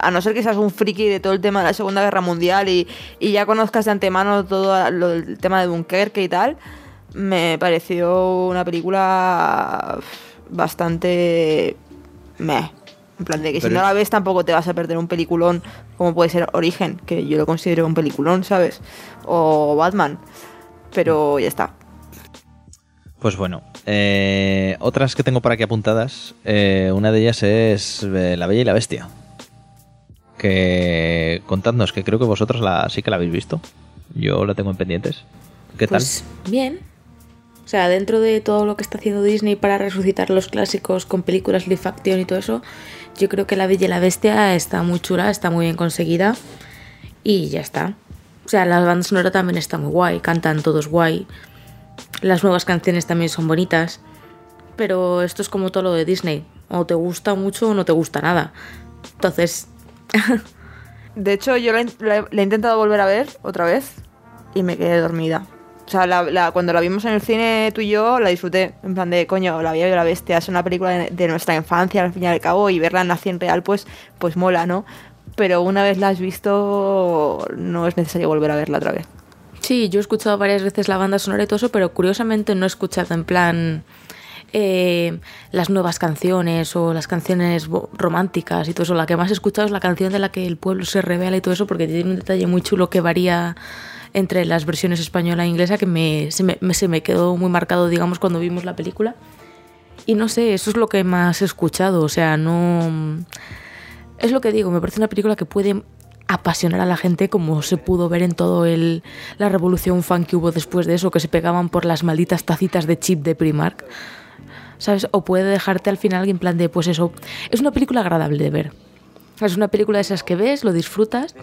a no ser que seas un friki de todo el tema de la Segunda Guerra Mundial y, y ya conozcas de antemano todo lo, el tema de Dunkerque y tal, me pareció una película bastante meh. En plan de que si no la ves tampoco te vas a perder un peliculón como puede ser Origen, que yo lo considero un peliculón, ¿sabes? O Batman. Pero ya está. Pues bueno, eh, otras que tengo por aquí apuntadas, eh, una de ellas es eh, La Bella y la Bestia. Que contadnos, que creo que vosotros la, sí que la habéis visto. Yo la tengo en pendientes. ¿Qué pues, tal? Bien. O sea, dentro de todo lo que está haciendo Disney para resucitar los clásicos con películas live action y todo eso, yo creo que La Bella y la Bestia está muy chula, está muy bien conseguida y ya está. O sea, la banda sonora también está muy guay, cantan todos guay. Las nuevas canciones también son bonitas. Pero esto es como todo lo de Disney. O te gusta mucho o no te gusta nada. Entonces, [laughs] De hecho, yo la, la- he intentado volver a ver otra vez y me quedé dormida. O sea, la- la- cuando la vimos en el cine tú y yo, la disfruté. En plan de, coño, La Bella y la Bestia es una película de, nuestra infancia, al fin y al cabo, y verla en 100 real, pues, pues mola, ¿no? Pero una vez la has visto, no es necesario volver a verla otra vez. Sí, yo he escuchado varias veces la banda sonora y todo eso, pero curiosamente no he escuchado en plan eh, las nuevas canciones o las canciones románticas y todo eso. La que más he escuchado es la canción de la que el pueblo se revela y todo eso, porque tiene un detalle muy chulo que varía entre las versiones española e inglesa que me, se, me, se me quedó muy marcado, digamos, cuando vimos la película. Y no sé, eso es lo que más he escuchado, o sea, no... Es lo que digo, me parece una película que puede apasionar a la gente como se pudo ver en todo el la revolución fan que hubo después de eso, que se pegaban por las malditas tacitas de chip de Primark. ¿Sabes? O puede dejarte al final en plan de, pues eso, es una película agradable de ver. Es una película de esas que ves, lo disfrutas,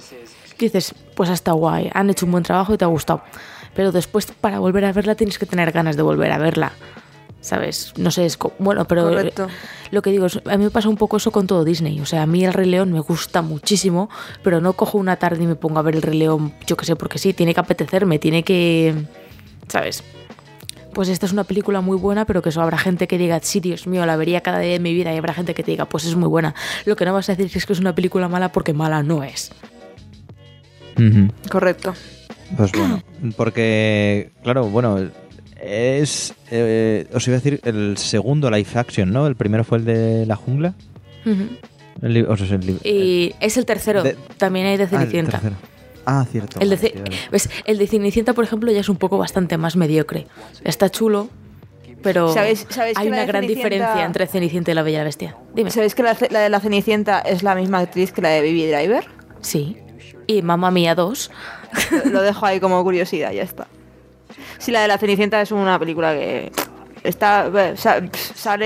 que dices, pues está guay, han hecho un buen trabajo y te ha gustado. Pero después para volver a verla tienes que tener ganas de volver a verla. ¿Sabes? No sé, es bueno, pero Correcto. lo que digo es, a mí me pasa un poco eso con todo Disney. O sea, a mí el Rey León me gusta muchísimo, pero no cojo una tarde y me pongo a ver el Rey León, yo que sé, porque sí, tiene que apetecerme, tiene que... ¿Sabes? Pues esta es una película muy buena, pero que eso habrá gente que diga, sí, Dios mío, la vería cada día de mi vida, y habrá gente que te diga, pues es muy buena. Lo que no vas a decir es que es una película mala porque mala no es. Correcto. Pues bueno, porque, claro, bueno, es. eh, os iba a decir el segundo live action, ¿no? El primero fue el de la jungla. El o sea, el li- Y es el tercero, De- también hay de Ah, el Cenicienta. tercero. Ah, cierto. El de, vale, el de por ejemplo, ya es un poco bastante más mediocre. Está chulo, pero ¿Sabéis- sabéis hay una gran Cenicienta- diferencia entre Cenicienta y la Bella Bestia. Dime. ¿Sabéis que la, la de la Cenicienta es la misma actriz que la de Baby Driver? Sí. Y Mamma Mía 2. [laughs] Lo dejo ahí como curiosidad, ya está. Sí, la de la Cenicienta es una película que está sa- sale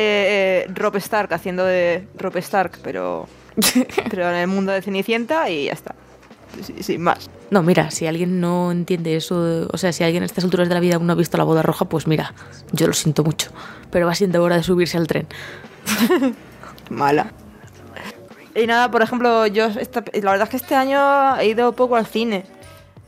eh, Rob Stark haciendo de Rob Stark, pero [laughs] pero en el mundo de Cenicienta y ya está. Sin más. No, mira, si alguien no entiende eso, o sea, si alguien a estas alturas de la vida aún no ha visto la boda roja, pues mira, yo lo siento mucho. Pero va siendo hora de subirse al tren. [laughs] Mala. Y nada, por ejemplo, yo esta- la verdad es que este año he ido poco al cine.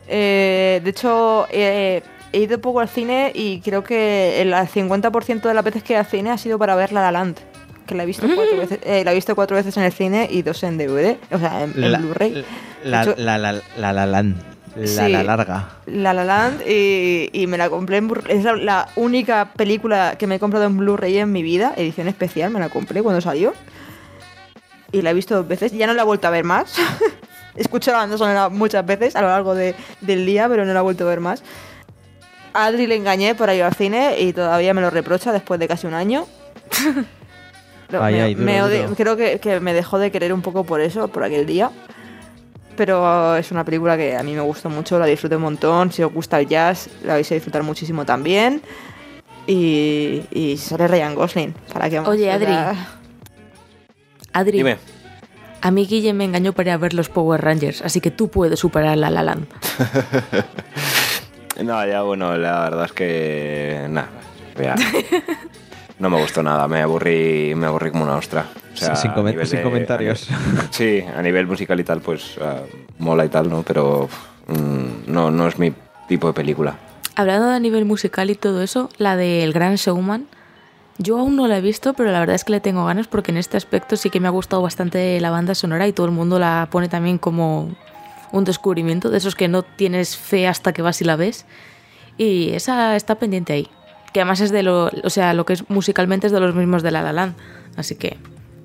Eh, de hecho, eh, he ido poco al cine y creo que el 50% de las veces que he ido al cine ha sido para ver La La Land. Que la he visto cuatro [laughs] veces, eh, la he visto cuatro veces en el cine y dos en DVD, o sea, en, Blu-ray. La, la, la, la, la, lan- la, Sí. la larga. La La Land y, y me la compré en Es la, la única película que me he comprado en Blu-ray en mi vida, edición especial, me la compré cuando salió. Y la he visto dos veces, ya no la he vuelto a ver más. [laughs] Escucho la banda sonora muchas veces a lo largo de- del día, pero no la he vuelto a ver más. A Adri le engañé por ir al cine y todavía me lo reprocha después de casi un año. [laughs] Lo- Ay, me- ay, duro, me odi- duro. creo que, que me dejó de querer un poco por eso, por aquel día. Pero es una película que a mí me gustó mucho, la disfruté un montón. Si os gusta el jazz, la vais a disfrutar muchísimo también. Y, y sale Ryan Gosling. ¿Para más? Oye, Adri. Adri, Dime. a mí Guille me engañó para ir a ver los Power Rangers, así que tú puedes superar la La Land. [laughs] No, ya bueno, la verdad es que. Nada. [laughs] No me gustó nada, me aburrí, me aburrí como una ostra. O sea, Sin nivel sin de- comentarios. a nivel- sí, a nivel musical y tal, pues ah, mola y tal, ¿no? Pero mm, no, no es mi tipo de película. Hablando de nivel musical y todo eso, la del Gran Showman, yo aún no la he visto, pero la verdad es que le tengo ganas porque en este aspecto sí que me ha gustado bastante la banda sonora y todo el mundo la pone también como un descubrimiento de esos que no tienes fe hasta que vas y la ves. Y esa está pendiente ahí. Que además es de lo, o sea, lo que es musicalmente es de los mismos de La La. Así que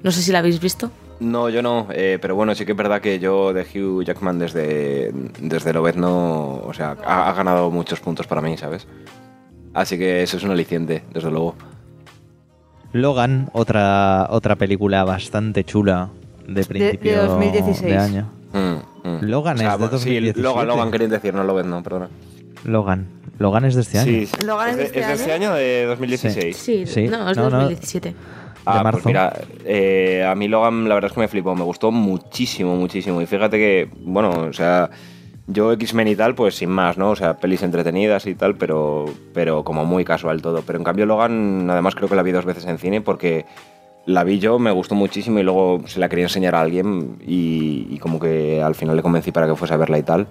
no sé si la habéis visto. No, yo no, eh, pero bueno, sí que es verdad que yo de Hugh Jackman desde, desde Lobezno, o sea, ha, ha ganado muchos puntos para mí, ¿sabes? Así que eso es un aliciente, desde luego. Logan, otra, otra película bastante chula de principio 2016. de año. Mm, mm. Logan es de bueno, 2017. Sí, Logan, Logan quería decir, no Lobezno, perdona. Logan. Logan es de este año. Sí, sí. ¿Logan es es de, de este es de este año? año de 2016. Sí, Sí. no, es No, no. 2017. Ah, marzo. pues mira, eh, a mí Logan la verdad es que me flipó, me gustó muchísimo, muchísimo. Y fíjate que, bueno, o sea, yo X-Men y tal, pues sin más, ¿no? O sea, pelis entretenidas y tal, pero, pero como muy casual todo. Pero en cambio Logan, además creo que la vi dos veces en cine porque la vi yo, me gustó muchísimo y luego se la quería enseñar a alguien y, como que al final le convencí para que fuese a verla y tal.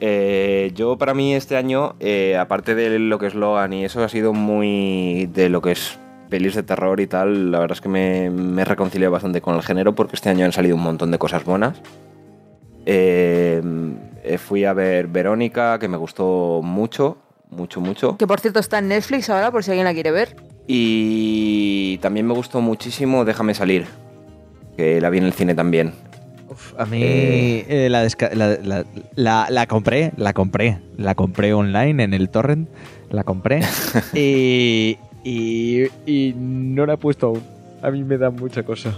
Eh, yo para mí este año, eh, aparte de lo que es Logan y eso, ha sido muy de lo que es pelis de terror y tal. La verdad es que me, me he reconciliado bastante con el género porque este año han salido un montón de cosas buenas. Eh, fui a ver Verónica, que me gustó mucho, mucho, mucho. Que por cierto está en Netflix ahora, por si alguien la quiere ver. Y también me gustó muchísimo Déjame salir, que la vi en el cine también. Uf, a mí eh, la, desca- la, la- la- la compré, la compré, la compré online en el torrent, la compré [laughs] y, y, y no la he puesto aún. A mí me da mucha cosa.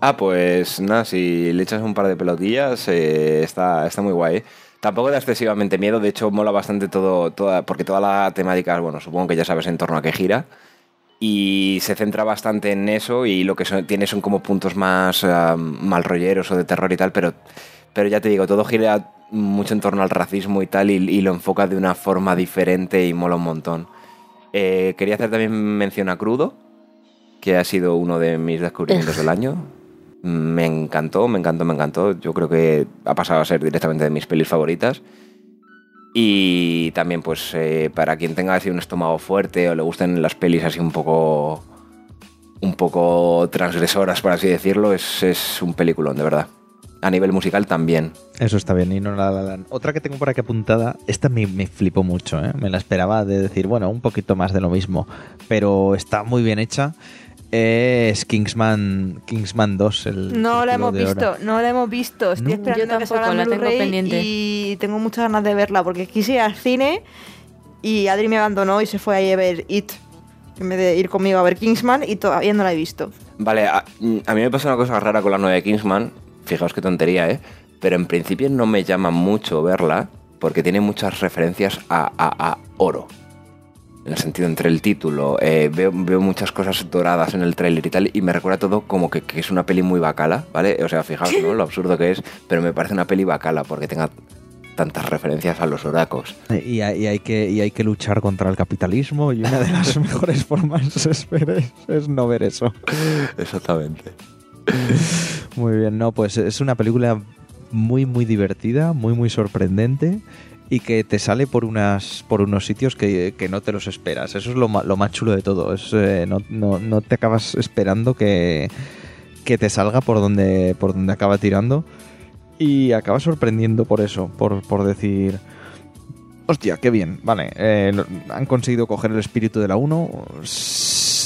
Ah, pues nada, si le echas un par de pelotillas, eh, está, está muy guay. Tampoco da excesivamente miedo, de hecho mola bastante todo, toda, porque toda la temática, bueno, supongo que ya sabes en torno a qué gira. Y se centra bastante en eso y lo que son- tiene son como puntos más ah, mal rolleros o de terror y tal, pero, pero ya te digo, todo gira mucho en torno al racismo y tal y, y lo enfoca de una forma diferente y mola un montón. Eh, quería hacer también mención a Crudo, que ha sido uno de mis descubrimientos del año. Me encantó, me encantó, me encantó. Yo creo que ha pasado a ser directamente de mis pelis favoritas. Y también, pues, eh, para quien tenga así un estómago fuerte o le gusten las pelis así un poco. un poco transgresoras, por así decirlo, es, es un peliculón, de verdad. A nivel musical también. Eso está bien, y no la, la, la- Otra que tengo por aquí apuntada, esta me, me flipó mucho, ¿eh? me la esperaba de decir, bueno, un poquito más de lo mismo, pero está muy bien hecha. Es Kingsman, Kingsman 2. El No la hemos visto, no la hemos visto. Estoy No. esperando Yo que salga la tengo Blu-ray pendiente. Y tengo muchas ganas de verla porque quise ir al cine y Adri me abandonó y se fue ahí a ver It en vez de ir conmigo a ver Kingsman y todavía no la he visto. Vale, a, a mí me pasa una cosa rara con la 9 de Kingsman. Fijaos qué tontería, ¿eh? Pero en principio no me llama mucho verla porque tiene muchas referencias a, a- a oro. En el sentido entre el título, eh, veo, veo muchas cosas doradas en el tráiler y tal, y me recuerda todo como que, que es una peli muy bacala, ¿vale? O sea, fijaos, ¿no? [laughs] Lo absurdo que es, pero me parece una peli bacala porque tenga tantas referencias a los oracos. Y hay, y hay que, y hay que luchar contra el capitalismo y una de las [laughs] mejores formas es, ver- es no ver eso. Exactamente. Muy bien, no, pues es una película muy, muy divertida, muy, muy sorprendente y que te sale por unas por unos sitios que, que no te los esperas. Eso es lo, lo más chulo de todo. Es, eh, no, no- no te acabas esperando que, que te salga por donde, por donde acaba tirando y acaba sorprendiendo por eso, por, por decir... Hostia, qué bien. Vale, eh, han conseguido coger el espíritu de la 1,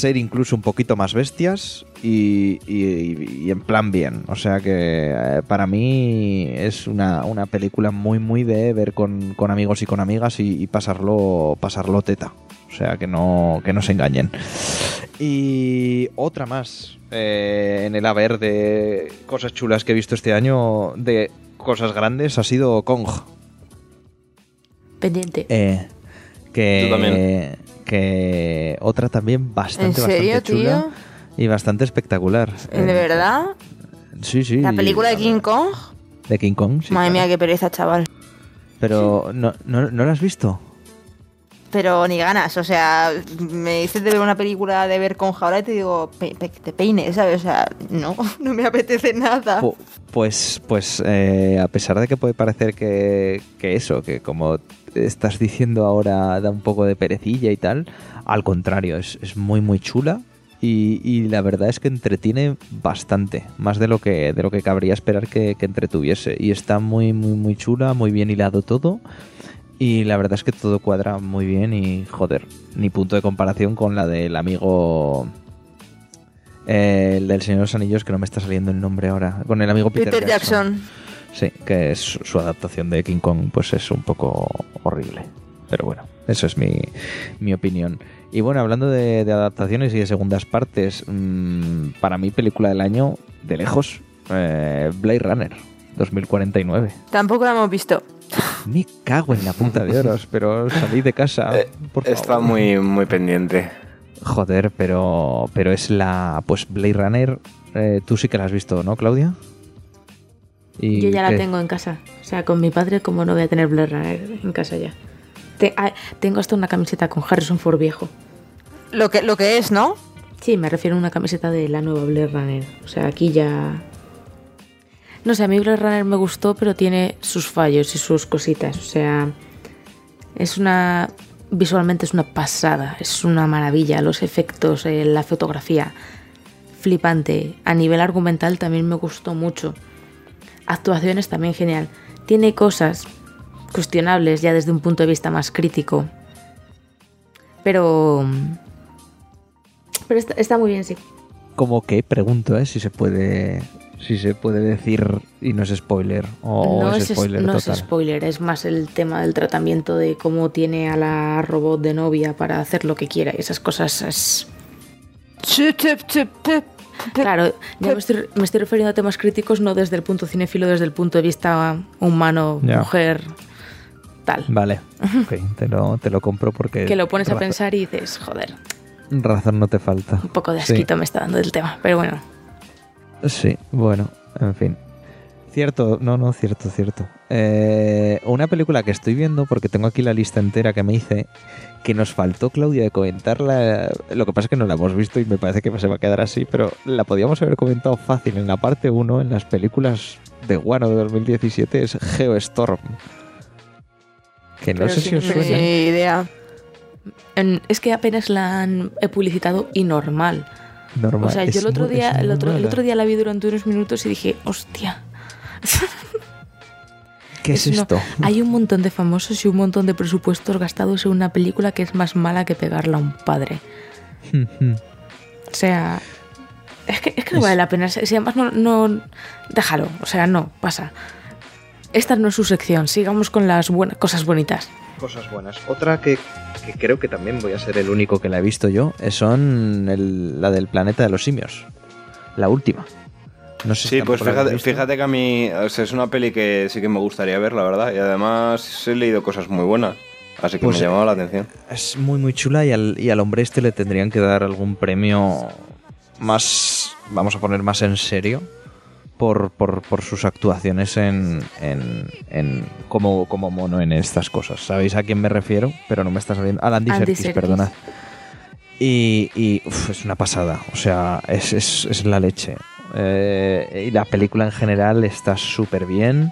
ser incluso un poquito más bestias y, y- y en plan bien. O sea que eh, para mí es una, una película muy, muy de ver con, con amigos y con amigas y, y pasarlo, pasarlo teta. O sea que no, que no se engañen. Y otra más eh, en el haber de cosas chulas que he visto este año, de cosas grandes, ha sido Kong. Pendiente. Eh, que, Tú también. Que otra también bastante, ¿En serio, bastante chula tío? y bastante espectacular. ¿De Eh, verdad? Sí, sí. ¿La película de King Kong? De King Kong, sí. Madre claro. mía, qué pereza, chaval. Pero no, no, ¿no la has visto? Pero ni ganas, o sea, me dices de ver una película de ver con ahora y te digo, pe- pe- te peines, ¿sabes? O sea, no, [laughs] no me apetece nada. Pu- Pues, pues eh, a pesar de que puede parecer que, que eso, que como estás diciendo ahora da un poco de perecilla y tal, al contrario, es, es muy muy chula y, y la verdad es que entretiene bastante, más de lo que, de lo que cabría esperar que, que entretuviese. Y está muy muy muy chula, muy bien hilado todo. Y la verdad es que todo cuadra muy bien y joder, ni punto de comparación con la del amigo... eh, el del Señor de los Anillos, que no me está saliendo el nombre ahora. Con el amigo Peter, Peter Jackson. Sí, que es su adaptación de King Kong, pues es un poco horrible. Pero bueno, eso es mi, mi opinión. Y bueno, hablando de, de adaptaciones y de segundas partes, mm, para mí película del año, de lejos, eh, Blade Runner. 2049. Tampoco la hemos visto. Me cago en la punta de oros, pero salí de casa. Eh, por Está favor. muy, muy pendiente. Joder, pero, pero es la. Pues Blade Runner. eh, tú sí que la has visto, ¿no, Claudia? ¿Y Yo ya la tengo en casa. O sea, con mi padre, como no voy a tener Blade Runner en casa ya. Te- ah, tengo hasta una camiseta con Harrison Ford viejo. Lo que, lo que es, ¿no? Sí, me refiero a una camiseta de la nueva Blade Runner. O sea, aquí ya. No sé, a mí Blade Runner me gustó, pero tiene sus fallos y sus cositas. O sea, es una. Visualmente es una pasada, es una maravilla. Los efectos, eh, la fotografía, flipante. A nivel argumental también me gustó mucho. Actuaciones también genial. Tiene cosas cuestionables ya desde un punto de vista más crítico. Pero. Pero está, está muy bien, sí. Como que pregunto, ¿eh? Si se puede. Si se puede decir y no es spoiler. O no es, es, spoiler no es spoiler, es más el tema del tratamiento de cómo tiene a la robot de novia para hacer lo que quiera. y Esas cosas es. Chup, chup, chup, chup. Claro, ya me estoy, me estoy refiriendo a temas críticos no desde el punto cinéfilo, desde el punto de vista humano, Ya. mujer, tal. Vale, [laughs] ok, te lo, te lo compro porque. Que lo pones a pensar y dices, joder, Razón no te falta. un poco de Sí. asquito me está dando del tema. Pero bueno, Sí, bueno, en fin. Cierto, no, no, cierto, cierto. Eh, una película que estoy viendo, porque tengo aquí la lista entera que me hice, que nos faltó, Claudia, de comentarla. Lo que pasa es que no la hemos visto y me parece que se va a quedar así, pero la podíamos haber comentado fácil en la parte 1, en las películas de Guano de 2017, es Geostorm. Que no Pero sé si os suena. Ni idea. es que apenas la han publicitado y normal. Normal. O sea, yo el otro día, el otro, el otro día la vi durante unos minutos y dije, hostia. [laughs] ¿Qué es, es una- esto? Hay un montón de famosos y un montón de presupuestos gastados en una película que es más mala que pegarla a un padre. O sea, es que, es que no Es- vale la pena. Si además no, no. Déjalo. O sea, no, pasa. Esta no es su sección. Sigamos con las buenas, cosas bonitas. cosas buenas. Otra que, que creo que también voy a ser el único que la he visto yo eh, son el- la del planeta de los simios. La última. No sé si Sí, pues la habéis fíjate, que a mí o sea, es una peli que sí que me gustaría ver, la verdad. Y además he leído cosas muy buenas. Así que Pues, me llamaba la atención. Es muy, muy chula y al, y al hombre este le tendrían que dar algún premio más, vamos a poner más en serio, por, por, por sus actuaciones en, en, en- como, como mono en estas cosas. ¿Sabéis a quién me refiero? Pero no me está saliendo. Al Andy, Andy Serkis, Serkis. perdonad. Y, y, uf, es una pasada, o sea, es, es, es la leche. Eh, y la película en general está súper bien,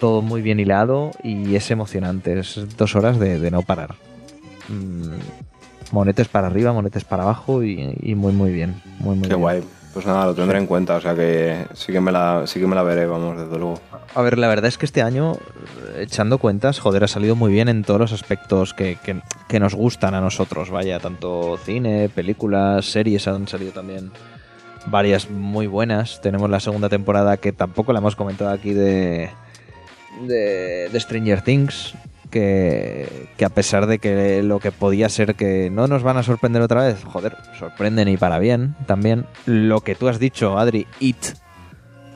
todo muy bien hilado y es emocionante. Es dos horas de, de no parar. Mm, monetes para arriba, monetes para abajo y, y muy, muy bien. Muy, muy Qué bien. guay. Pues nada, lo tendré en cuenta. O sea que sí que me la, sí que me la veré, vamos, desde luego. A ver, la verdad es que este año, echando cuentas, joder, ha salido muy bien en todos los aspectos que, que- que nos gustan a nosotros. Vaya, tanto cine, películas, series han salido también varias muy buenas. Tenemos la segunda temporada que tampoco la hemos comentado aquí de, de, de Stranger Things. Que, que a pesar de que lo que podía ser que no nos van a sorprender otra vez, joder, sorprenden y para bien también. Lo que tú has dicho, Adri, It,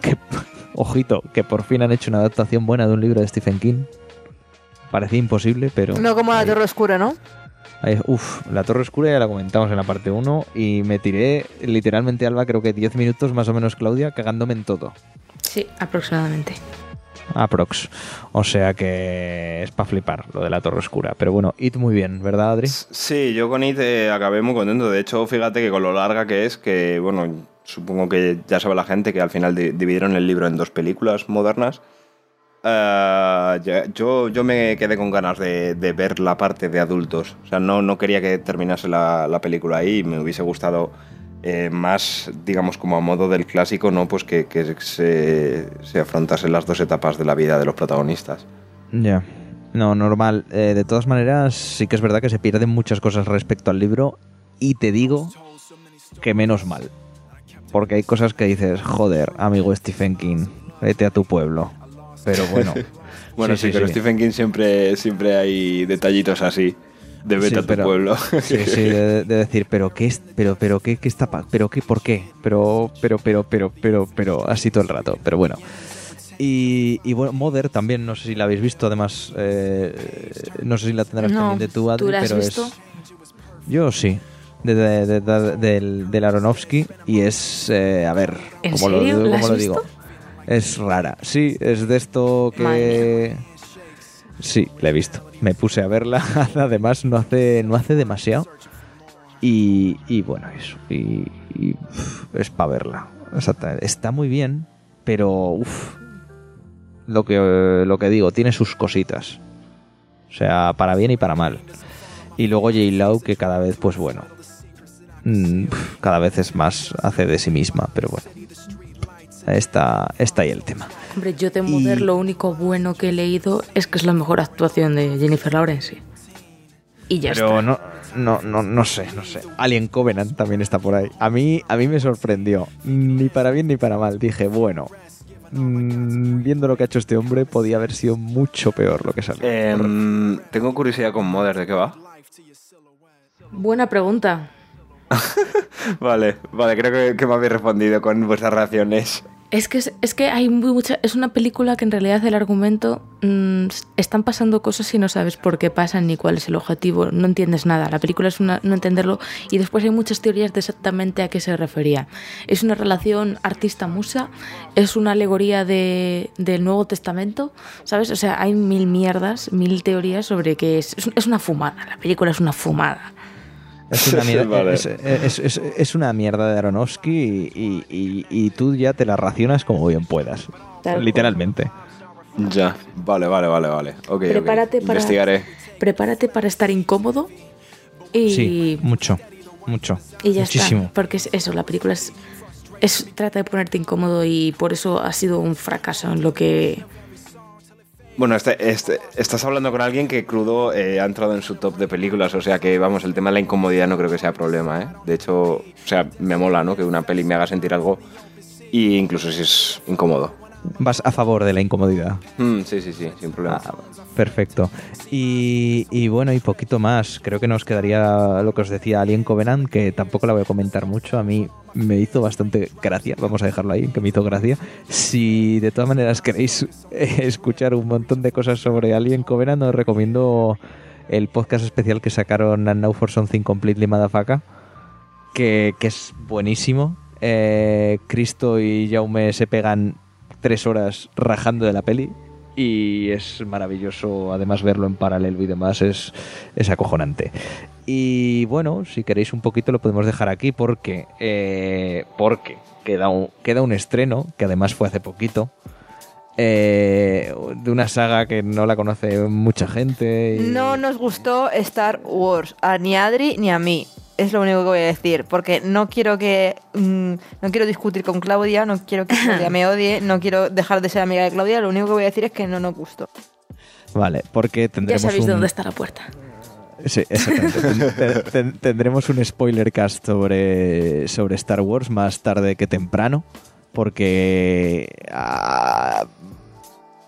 que, [laughs] ojito, que por fin han hecho una adaptación buena de un libro de Stephen King. Parecía imposible, pero... No como la Torre Oscura, ¿no? Uf, la Torre Oscura ya la comentamos en la parte 1 y me tiré literalmente, Alba, creo que 10 minutos más o menos, Claudia, cagándome en todo. Sí, aproximadamente. Aprox. O sea que es para flipar lo de la Torre Oscura. Pero bueno, It muy bien, ¿verdad, Adri? Sí, yo con It eh, acabé muy contento. De hecho, fíjate que con lo larga que es, que bueno, supongo que ya sabe la gente que al final di- dividieron el libro en dos películas modernas. Ya- yo, yo me quedé con ganas de, ver la parte de adultos. O sea, no, no quería que terminase la, la película ahí. Me hubiese gustado eh, más, digamos, como a modo del clásico, ¿no? Pues que, que se, se afrontasen las dos etapas de la vida de los protagonistas. Ya. No, normal. Eh, de todas maneras, sí que es verdad que se pierden muchas cosas respecto al libro. Y te digo que menos mal. Porque hay cosas que dices, joder, amigo Stephen King, vete a tu pueblo. Pero bueno. [laughs] Bueno, sí, pero Stephen King siempre, siempre hay detallitos así de vete Sí, a tu pero- pueblo. Sí, sí, [laughs] de, de decir, pero qué es, pero, pero qué, qué está, pa- pero qué, por qué, pero, pero, pero, pero, pero, pero, así todo el rato. Pero bueno, Y, y bueno, Mother también, no sé si la habéis visto, además, eh, no sé si la tendrás No, también de tu Adri, ¿tú la has pero visto? es... Yo sí, de, de- de- de- del, del Aronofsky, y es, eh, a ver, ¿En ¿cómo serio? lo, ¿La cómo has lo visto? digo? Es rara, sí, es de esto que... Sí, la he visto. Me puse a verla, [laughs] además no hace, no hace demasiado. Y, y bueno, eso. Y, es para verla. Exactamente. Está muy bien, pero lo que lo que digo, tiene sus cositas. O sea, para bien y para mal. Y luego J. Lau, que cada vez, pues bueno, mm, cada vez es más hace de sí misma, pero bueno. Está, está ahí el tema. Hombre, yo de Y- Mother lo único bueno que he leído es que es la mejor actuación de Jennifer Lawrence. Y ya Pero está. no, no, no, no sé, no sé. Alien Covenant también está por ahí. A mí, a mí me sorprendió. Ni para bien ni para mal. Dije, bueno, mm, viendo lo que ha hecho este hombre, podía haber sido mucho peor lo que salió. Em, tengo curiosidad con Mother, ¿de qué va? Buena pregunta. [laughs] Vale, vale, creo que, me habéis respondido con vuestras reacciones. Es que, es, que hay muy mucha. Es una película que en realidad el argumento. mm, están pasando cosas y no sabes por qué pasan ni cuál es el objetivo. No entiendes nada. La película es una, no entenderlo. Y después hay muchas teorías de exactamente a qué se refería. Es una relación artista-musa. Es una alegoría de, del Nuevo Testamento. ¿Sabes? O sea, hay mil mierdas, mil teorías sobre es, es, es una fumada. La película es una fumada. Es una [laughs] mierda, Vale. es, es- es- es una mierda de Aronofsky y, y- y- y tú ya te la racionas como bien puedas. Tal cual. Literalmente. Ya, vale, vale, vale, vale. Ok, ok. Prepárate para. Investigaré. Prepárate para estar incómodo. Y, Sí, mucho, mucho. Y ya muchísimo. está. Porque es eso, la película es, es. Trata de ponerte incómodo y por eso ha sido un fracaso en lo que. Bueno, este, este- estás hablando con alguien que crudo eh, ha entrado en su top de películas, o sea que, vamos, el tema de la incomodidad no creo que sea problema, ¿eh? De hecho, o sea, me mola, ¿no? Que una peli me haga sentir algo, y incluso si es incómodo. Vas a favor de la incomodidad. Mm, sí, sí, sí, sin problema. Ah, perfecto. Y, y bueno, y poquito más. Creo que nos quedaría lo que os decía Alien Covenant, que tampoco la voy a comentar mucho. A mí me hizo bastante gracia. Vamos a dejarlo ahí, que me hizo gracia. Si de todas maneras queréis [laughs] escuchar un montón de cosas sobre Alien Covenant, os recomiendo el podcast especial que sacaron And Now for Something Completely Madafaka, que, que es buenísimo. Eh, Cristo y Jaume se pegan tres horas rajando de la peli y es maravilloso además verlo en paralelo y demás es, es acojonante y bueno si queréis un poquito lo podemos dejar aquí porque eh, porque queda un, queda un estreno que además fue hace poquito eh, de una saga que no la conoce mucha gente No nos gustó Star Wars, a ni Adri ni a mí. Es lo único que voy a decir, porque no quiero que mm, no quiero discutir con Claudia, no quiero que Claudia me odie, no quiero dejar de ser amiga de Claudia, lo único que voy a decir es que no nos gustó. vale porque Ya tendremos sabéis un... dónde está la puerta. Sí, exactamente. Ten- [laughs] ten- ten- tendremos un spoiler cast sobre, sobre Star Wars más tarde que temprano, porque ah,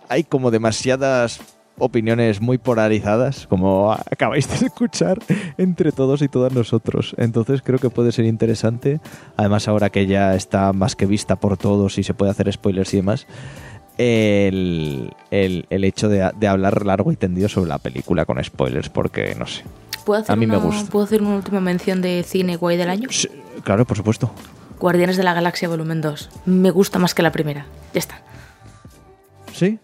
hay como demasiadas opiniones muy polarizadas, como acabáis de escuchar, entre todos y todas nosotros. Entonces creo que puede ser interesante, además ahora que ya está más que vista por todos y se puede hacer spoilers y demás, el, el- el hecho de, de hablar largo y tendido sobre la película con spoilers, porque no sé. ¿Puedo hacer, A mí me una, gusta. ¿Puedo hacer una última mención de cine guay del año? Sí, claro, por supuesto. Guardianes de la Galaxia Volumen 2. Me gusta más que la primera. Ya está. Sí.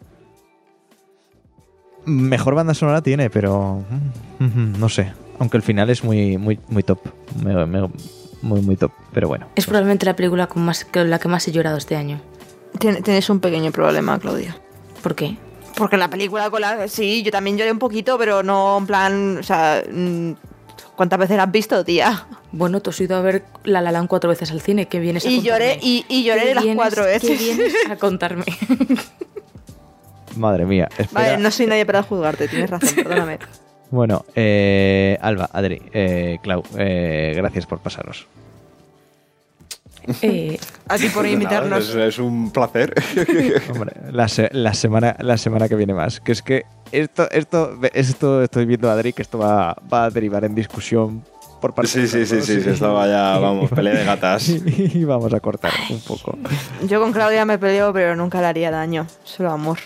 Mejor banda sonora tiene, pero mm, mm, no sé. Aunque el final es muy, muy, muy top. Me- me- muy, muy top. Pero bueno. Es probablemente la película con, más, con la que más he llorado este año. Tien- Tienes un pequeño problema, Claudia. ¿Por qué? Porque la película con la... Sí, yo también lloré un poquito, pero no en plan... O sea, mm, ¿cuántas veces la has visto, tía? Bueno, tú has ido a ver La La Land cuatro veces al cine. ¿Qué vienes a Y contarme? lloré, y, y lloré ¿Qué las vienes- cuatro ¿Qué veces. vienes a contarme? [laughs] Madre mía. Espera. Vale, no soy nadie para juzgarte, tienes razón, [laughs] perdóname. Bueno, eh, Alba, Adri, eh, Clau, eh, gracias por pasaros. Eh, A ti por Nada, invitarnos. es, es un placer. [laughs] Hombre, la, se- la semana, la semana que viene más. Que es que esto, esto, esto estoy viendo a Adri que esto va, va a derivar en discusión por parte Sí, de sí, sí, dos. sí, sí, estaba ya, vamos, pelea de gatas. [laughs] y vamos a cortar un poco. Yo con Claudia me peleo, pero nunca le haría daño. Solo amor.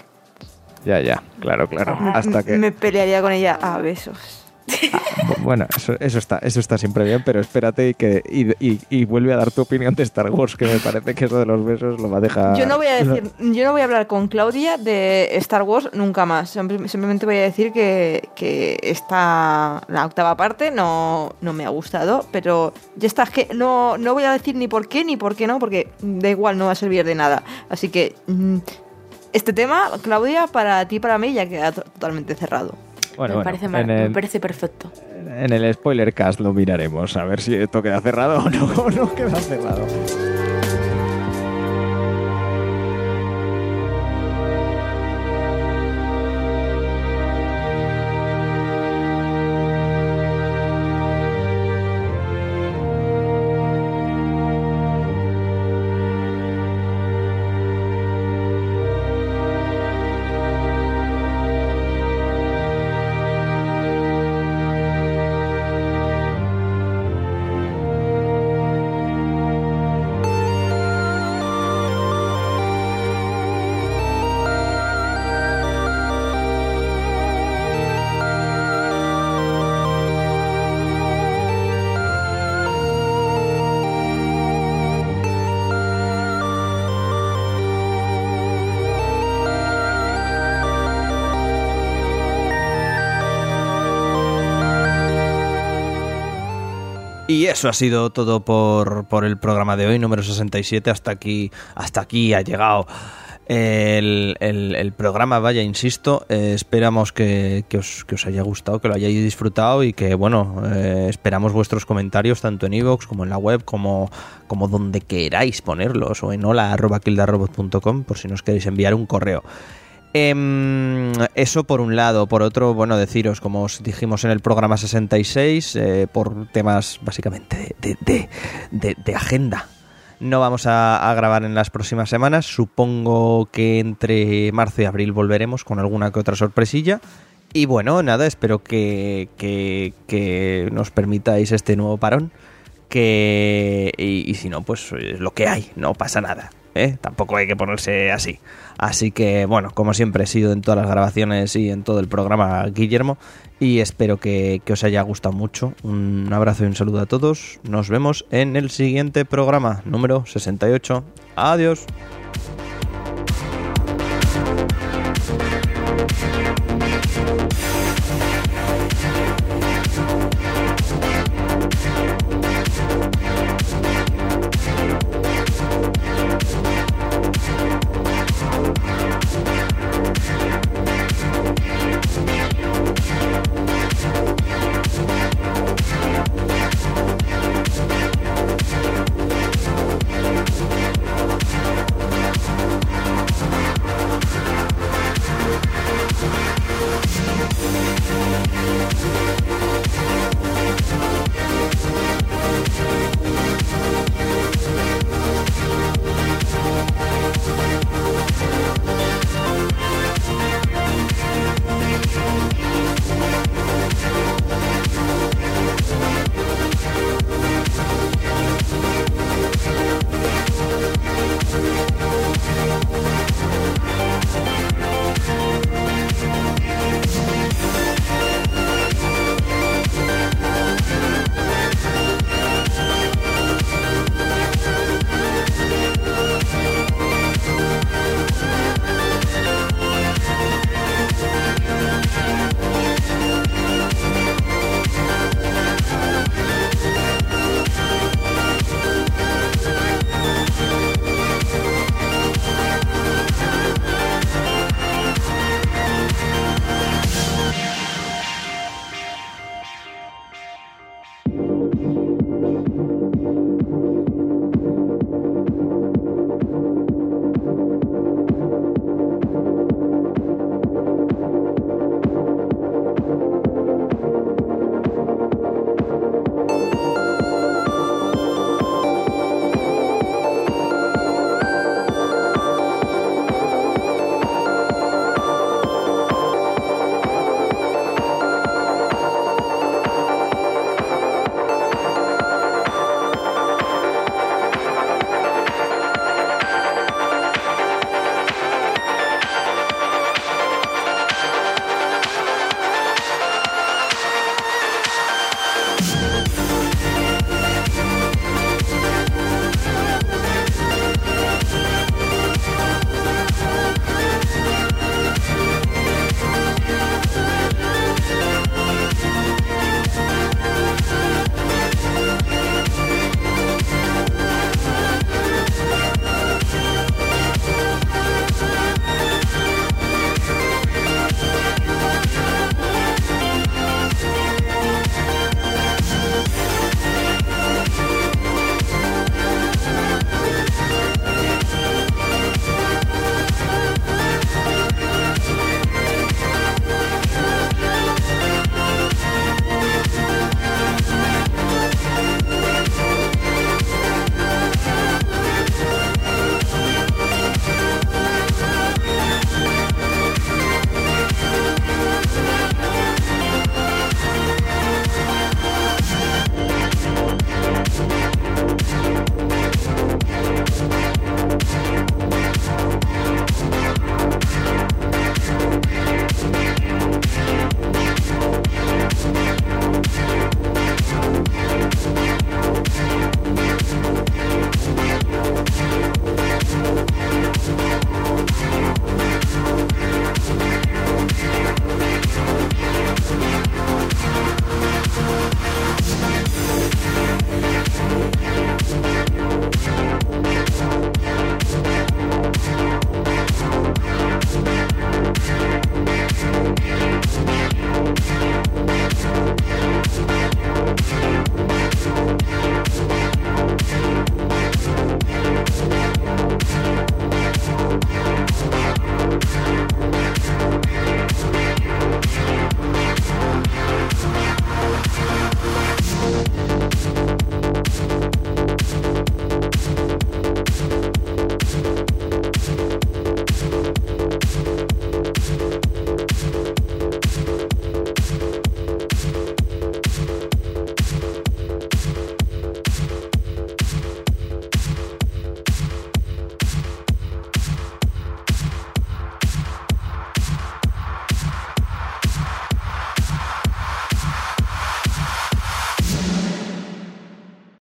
Ya, ya, claro, claro. Hasta que. Me pelearía con ella a besos. Bu- Bueno, eso, eso está, eso está siempre bien, pero espérate y que y, y- y vuelve a dar tu opinión de Star Wars, que me parece que eso de los besos lo va a dejar. Yo no voy a decir, yo no voy a hablar con Claudia de Star Wars nunca más. Simple- Simplemente voy a decir que, que esta la octava parte no, no me ha gustado, pero ya está, es que no, no voy a decir ni por qué ni por qué no, porque da igual, no va a servir de nada. Así que mm, este tema, Claudia, para ti y para mí ya queda to- totalmente cerrado. Bueno, me, bueno, parece mar- en, me el, parece perfecto. en el spoiler cast lo miraremos, a ver si esto queda cerrado o no, o [laughs] no queda cerrado. Y eso ha sido todo por, por el programa de hoy, número 67. Hasta aquí, hasta aquí ha llegado el, el- programa. Vaya, insisto, eh, esperamos que, que os, que os haya gustado, que lo hayáis disfrutado y que, bueno, eh, esperamos vuestros comentarios tanto en iVoox como en la web, como, como donde queráis ponerlos, o en hola.kildarrobot.com por si nos queréis enviar un correo. Em, eso por un lado. Por otro, bueno, deciros, como os dijimos en el programa 66, eh, por temas básicamente de, de- de- de agenda. No vamos a, grabar en las próximas semanas. Supongo que entre marzo y abril volveremos con alguna que otra sorpresilla. Y bueno, nada, espero que, que- nos permitáis este nuevo parón. Que, y, si no, pues es lo que hay, no pasa nada. ¿eh? Tampoco hay que ponerse así. Así que, bueno, como siempre he sido en todas las grabaciones y en todo el programa, Guillermo. Y espero que, que os haya gustado mucho. Un abrazo y un saludo a todos. Nos vemos en el siguiente programa, número 68. Adiós.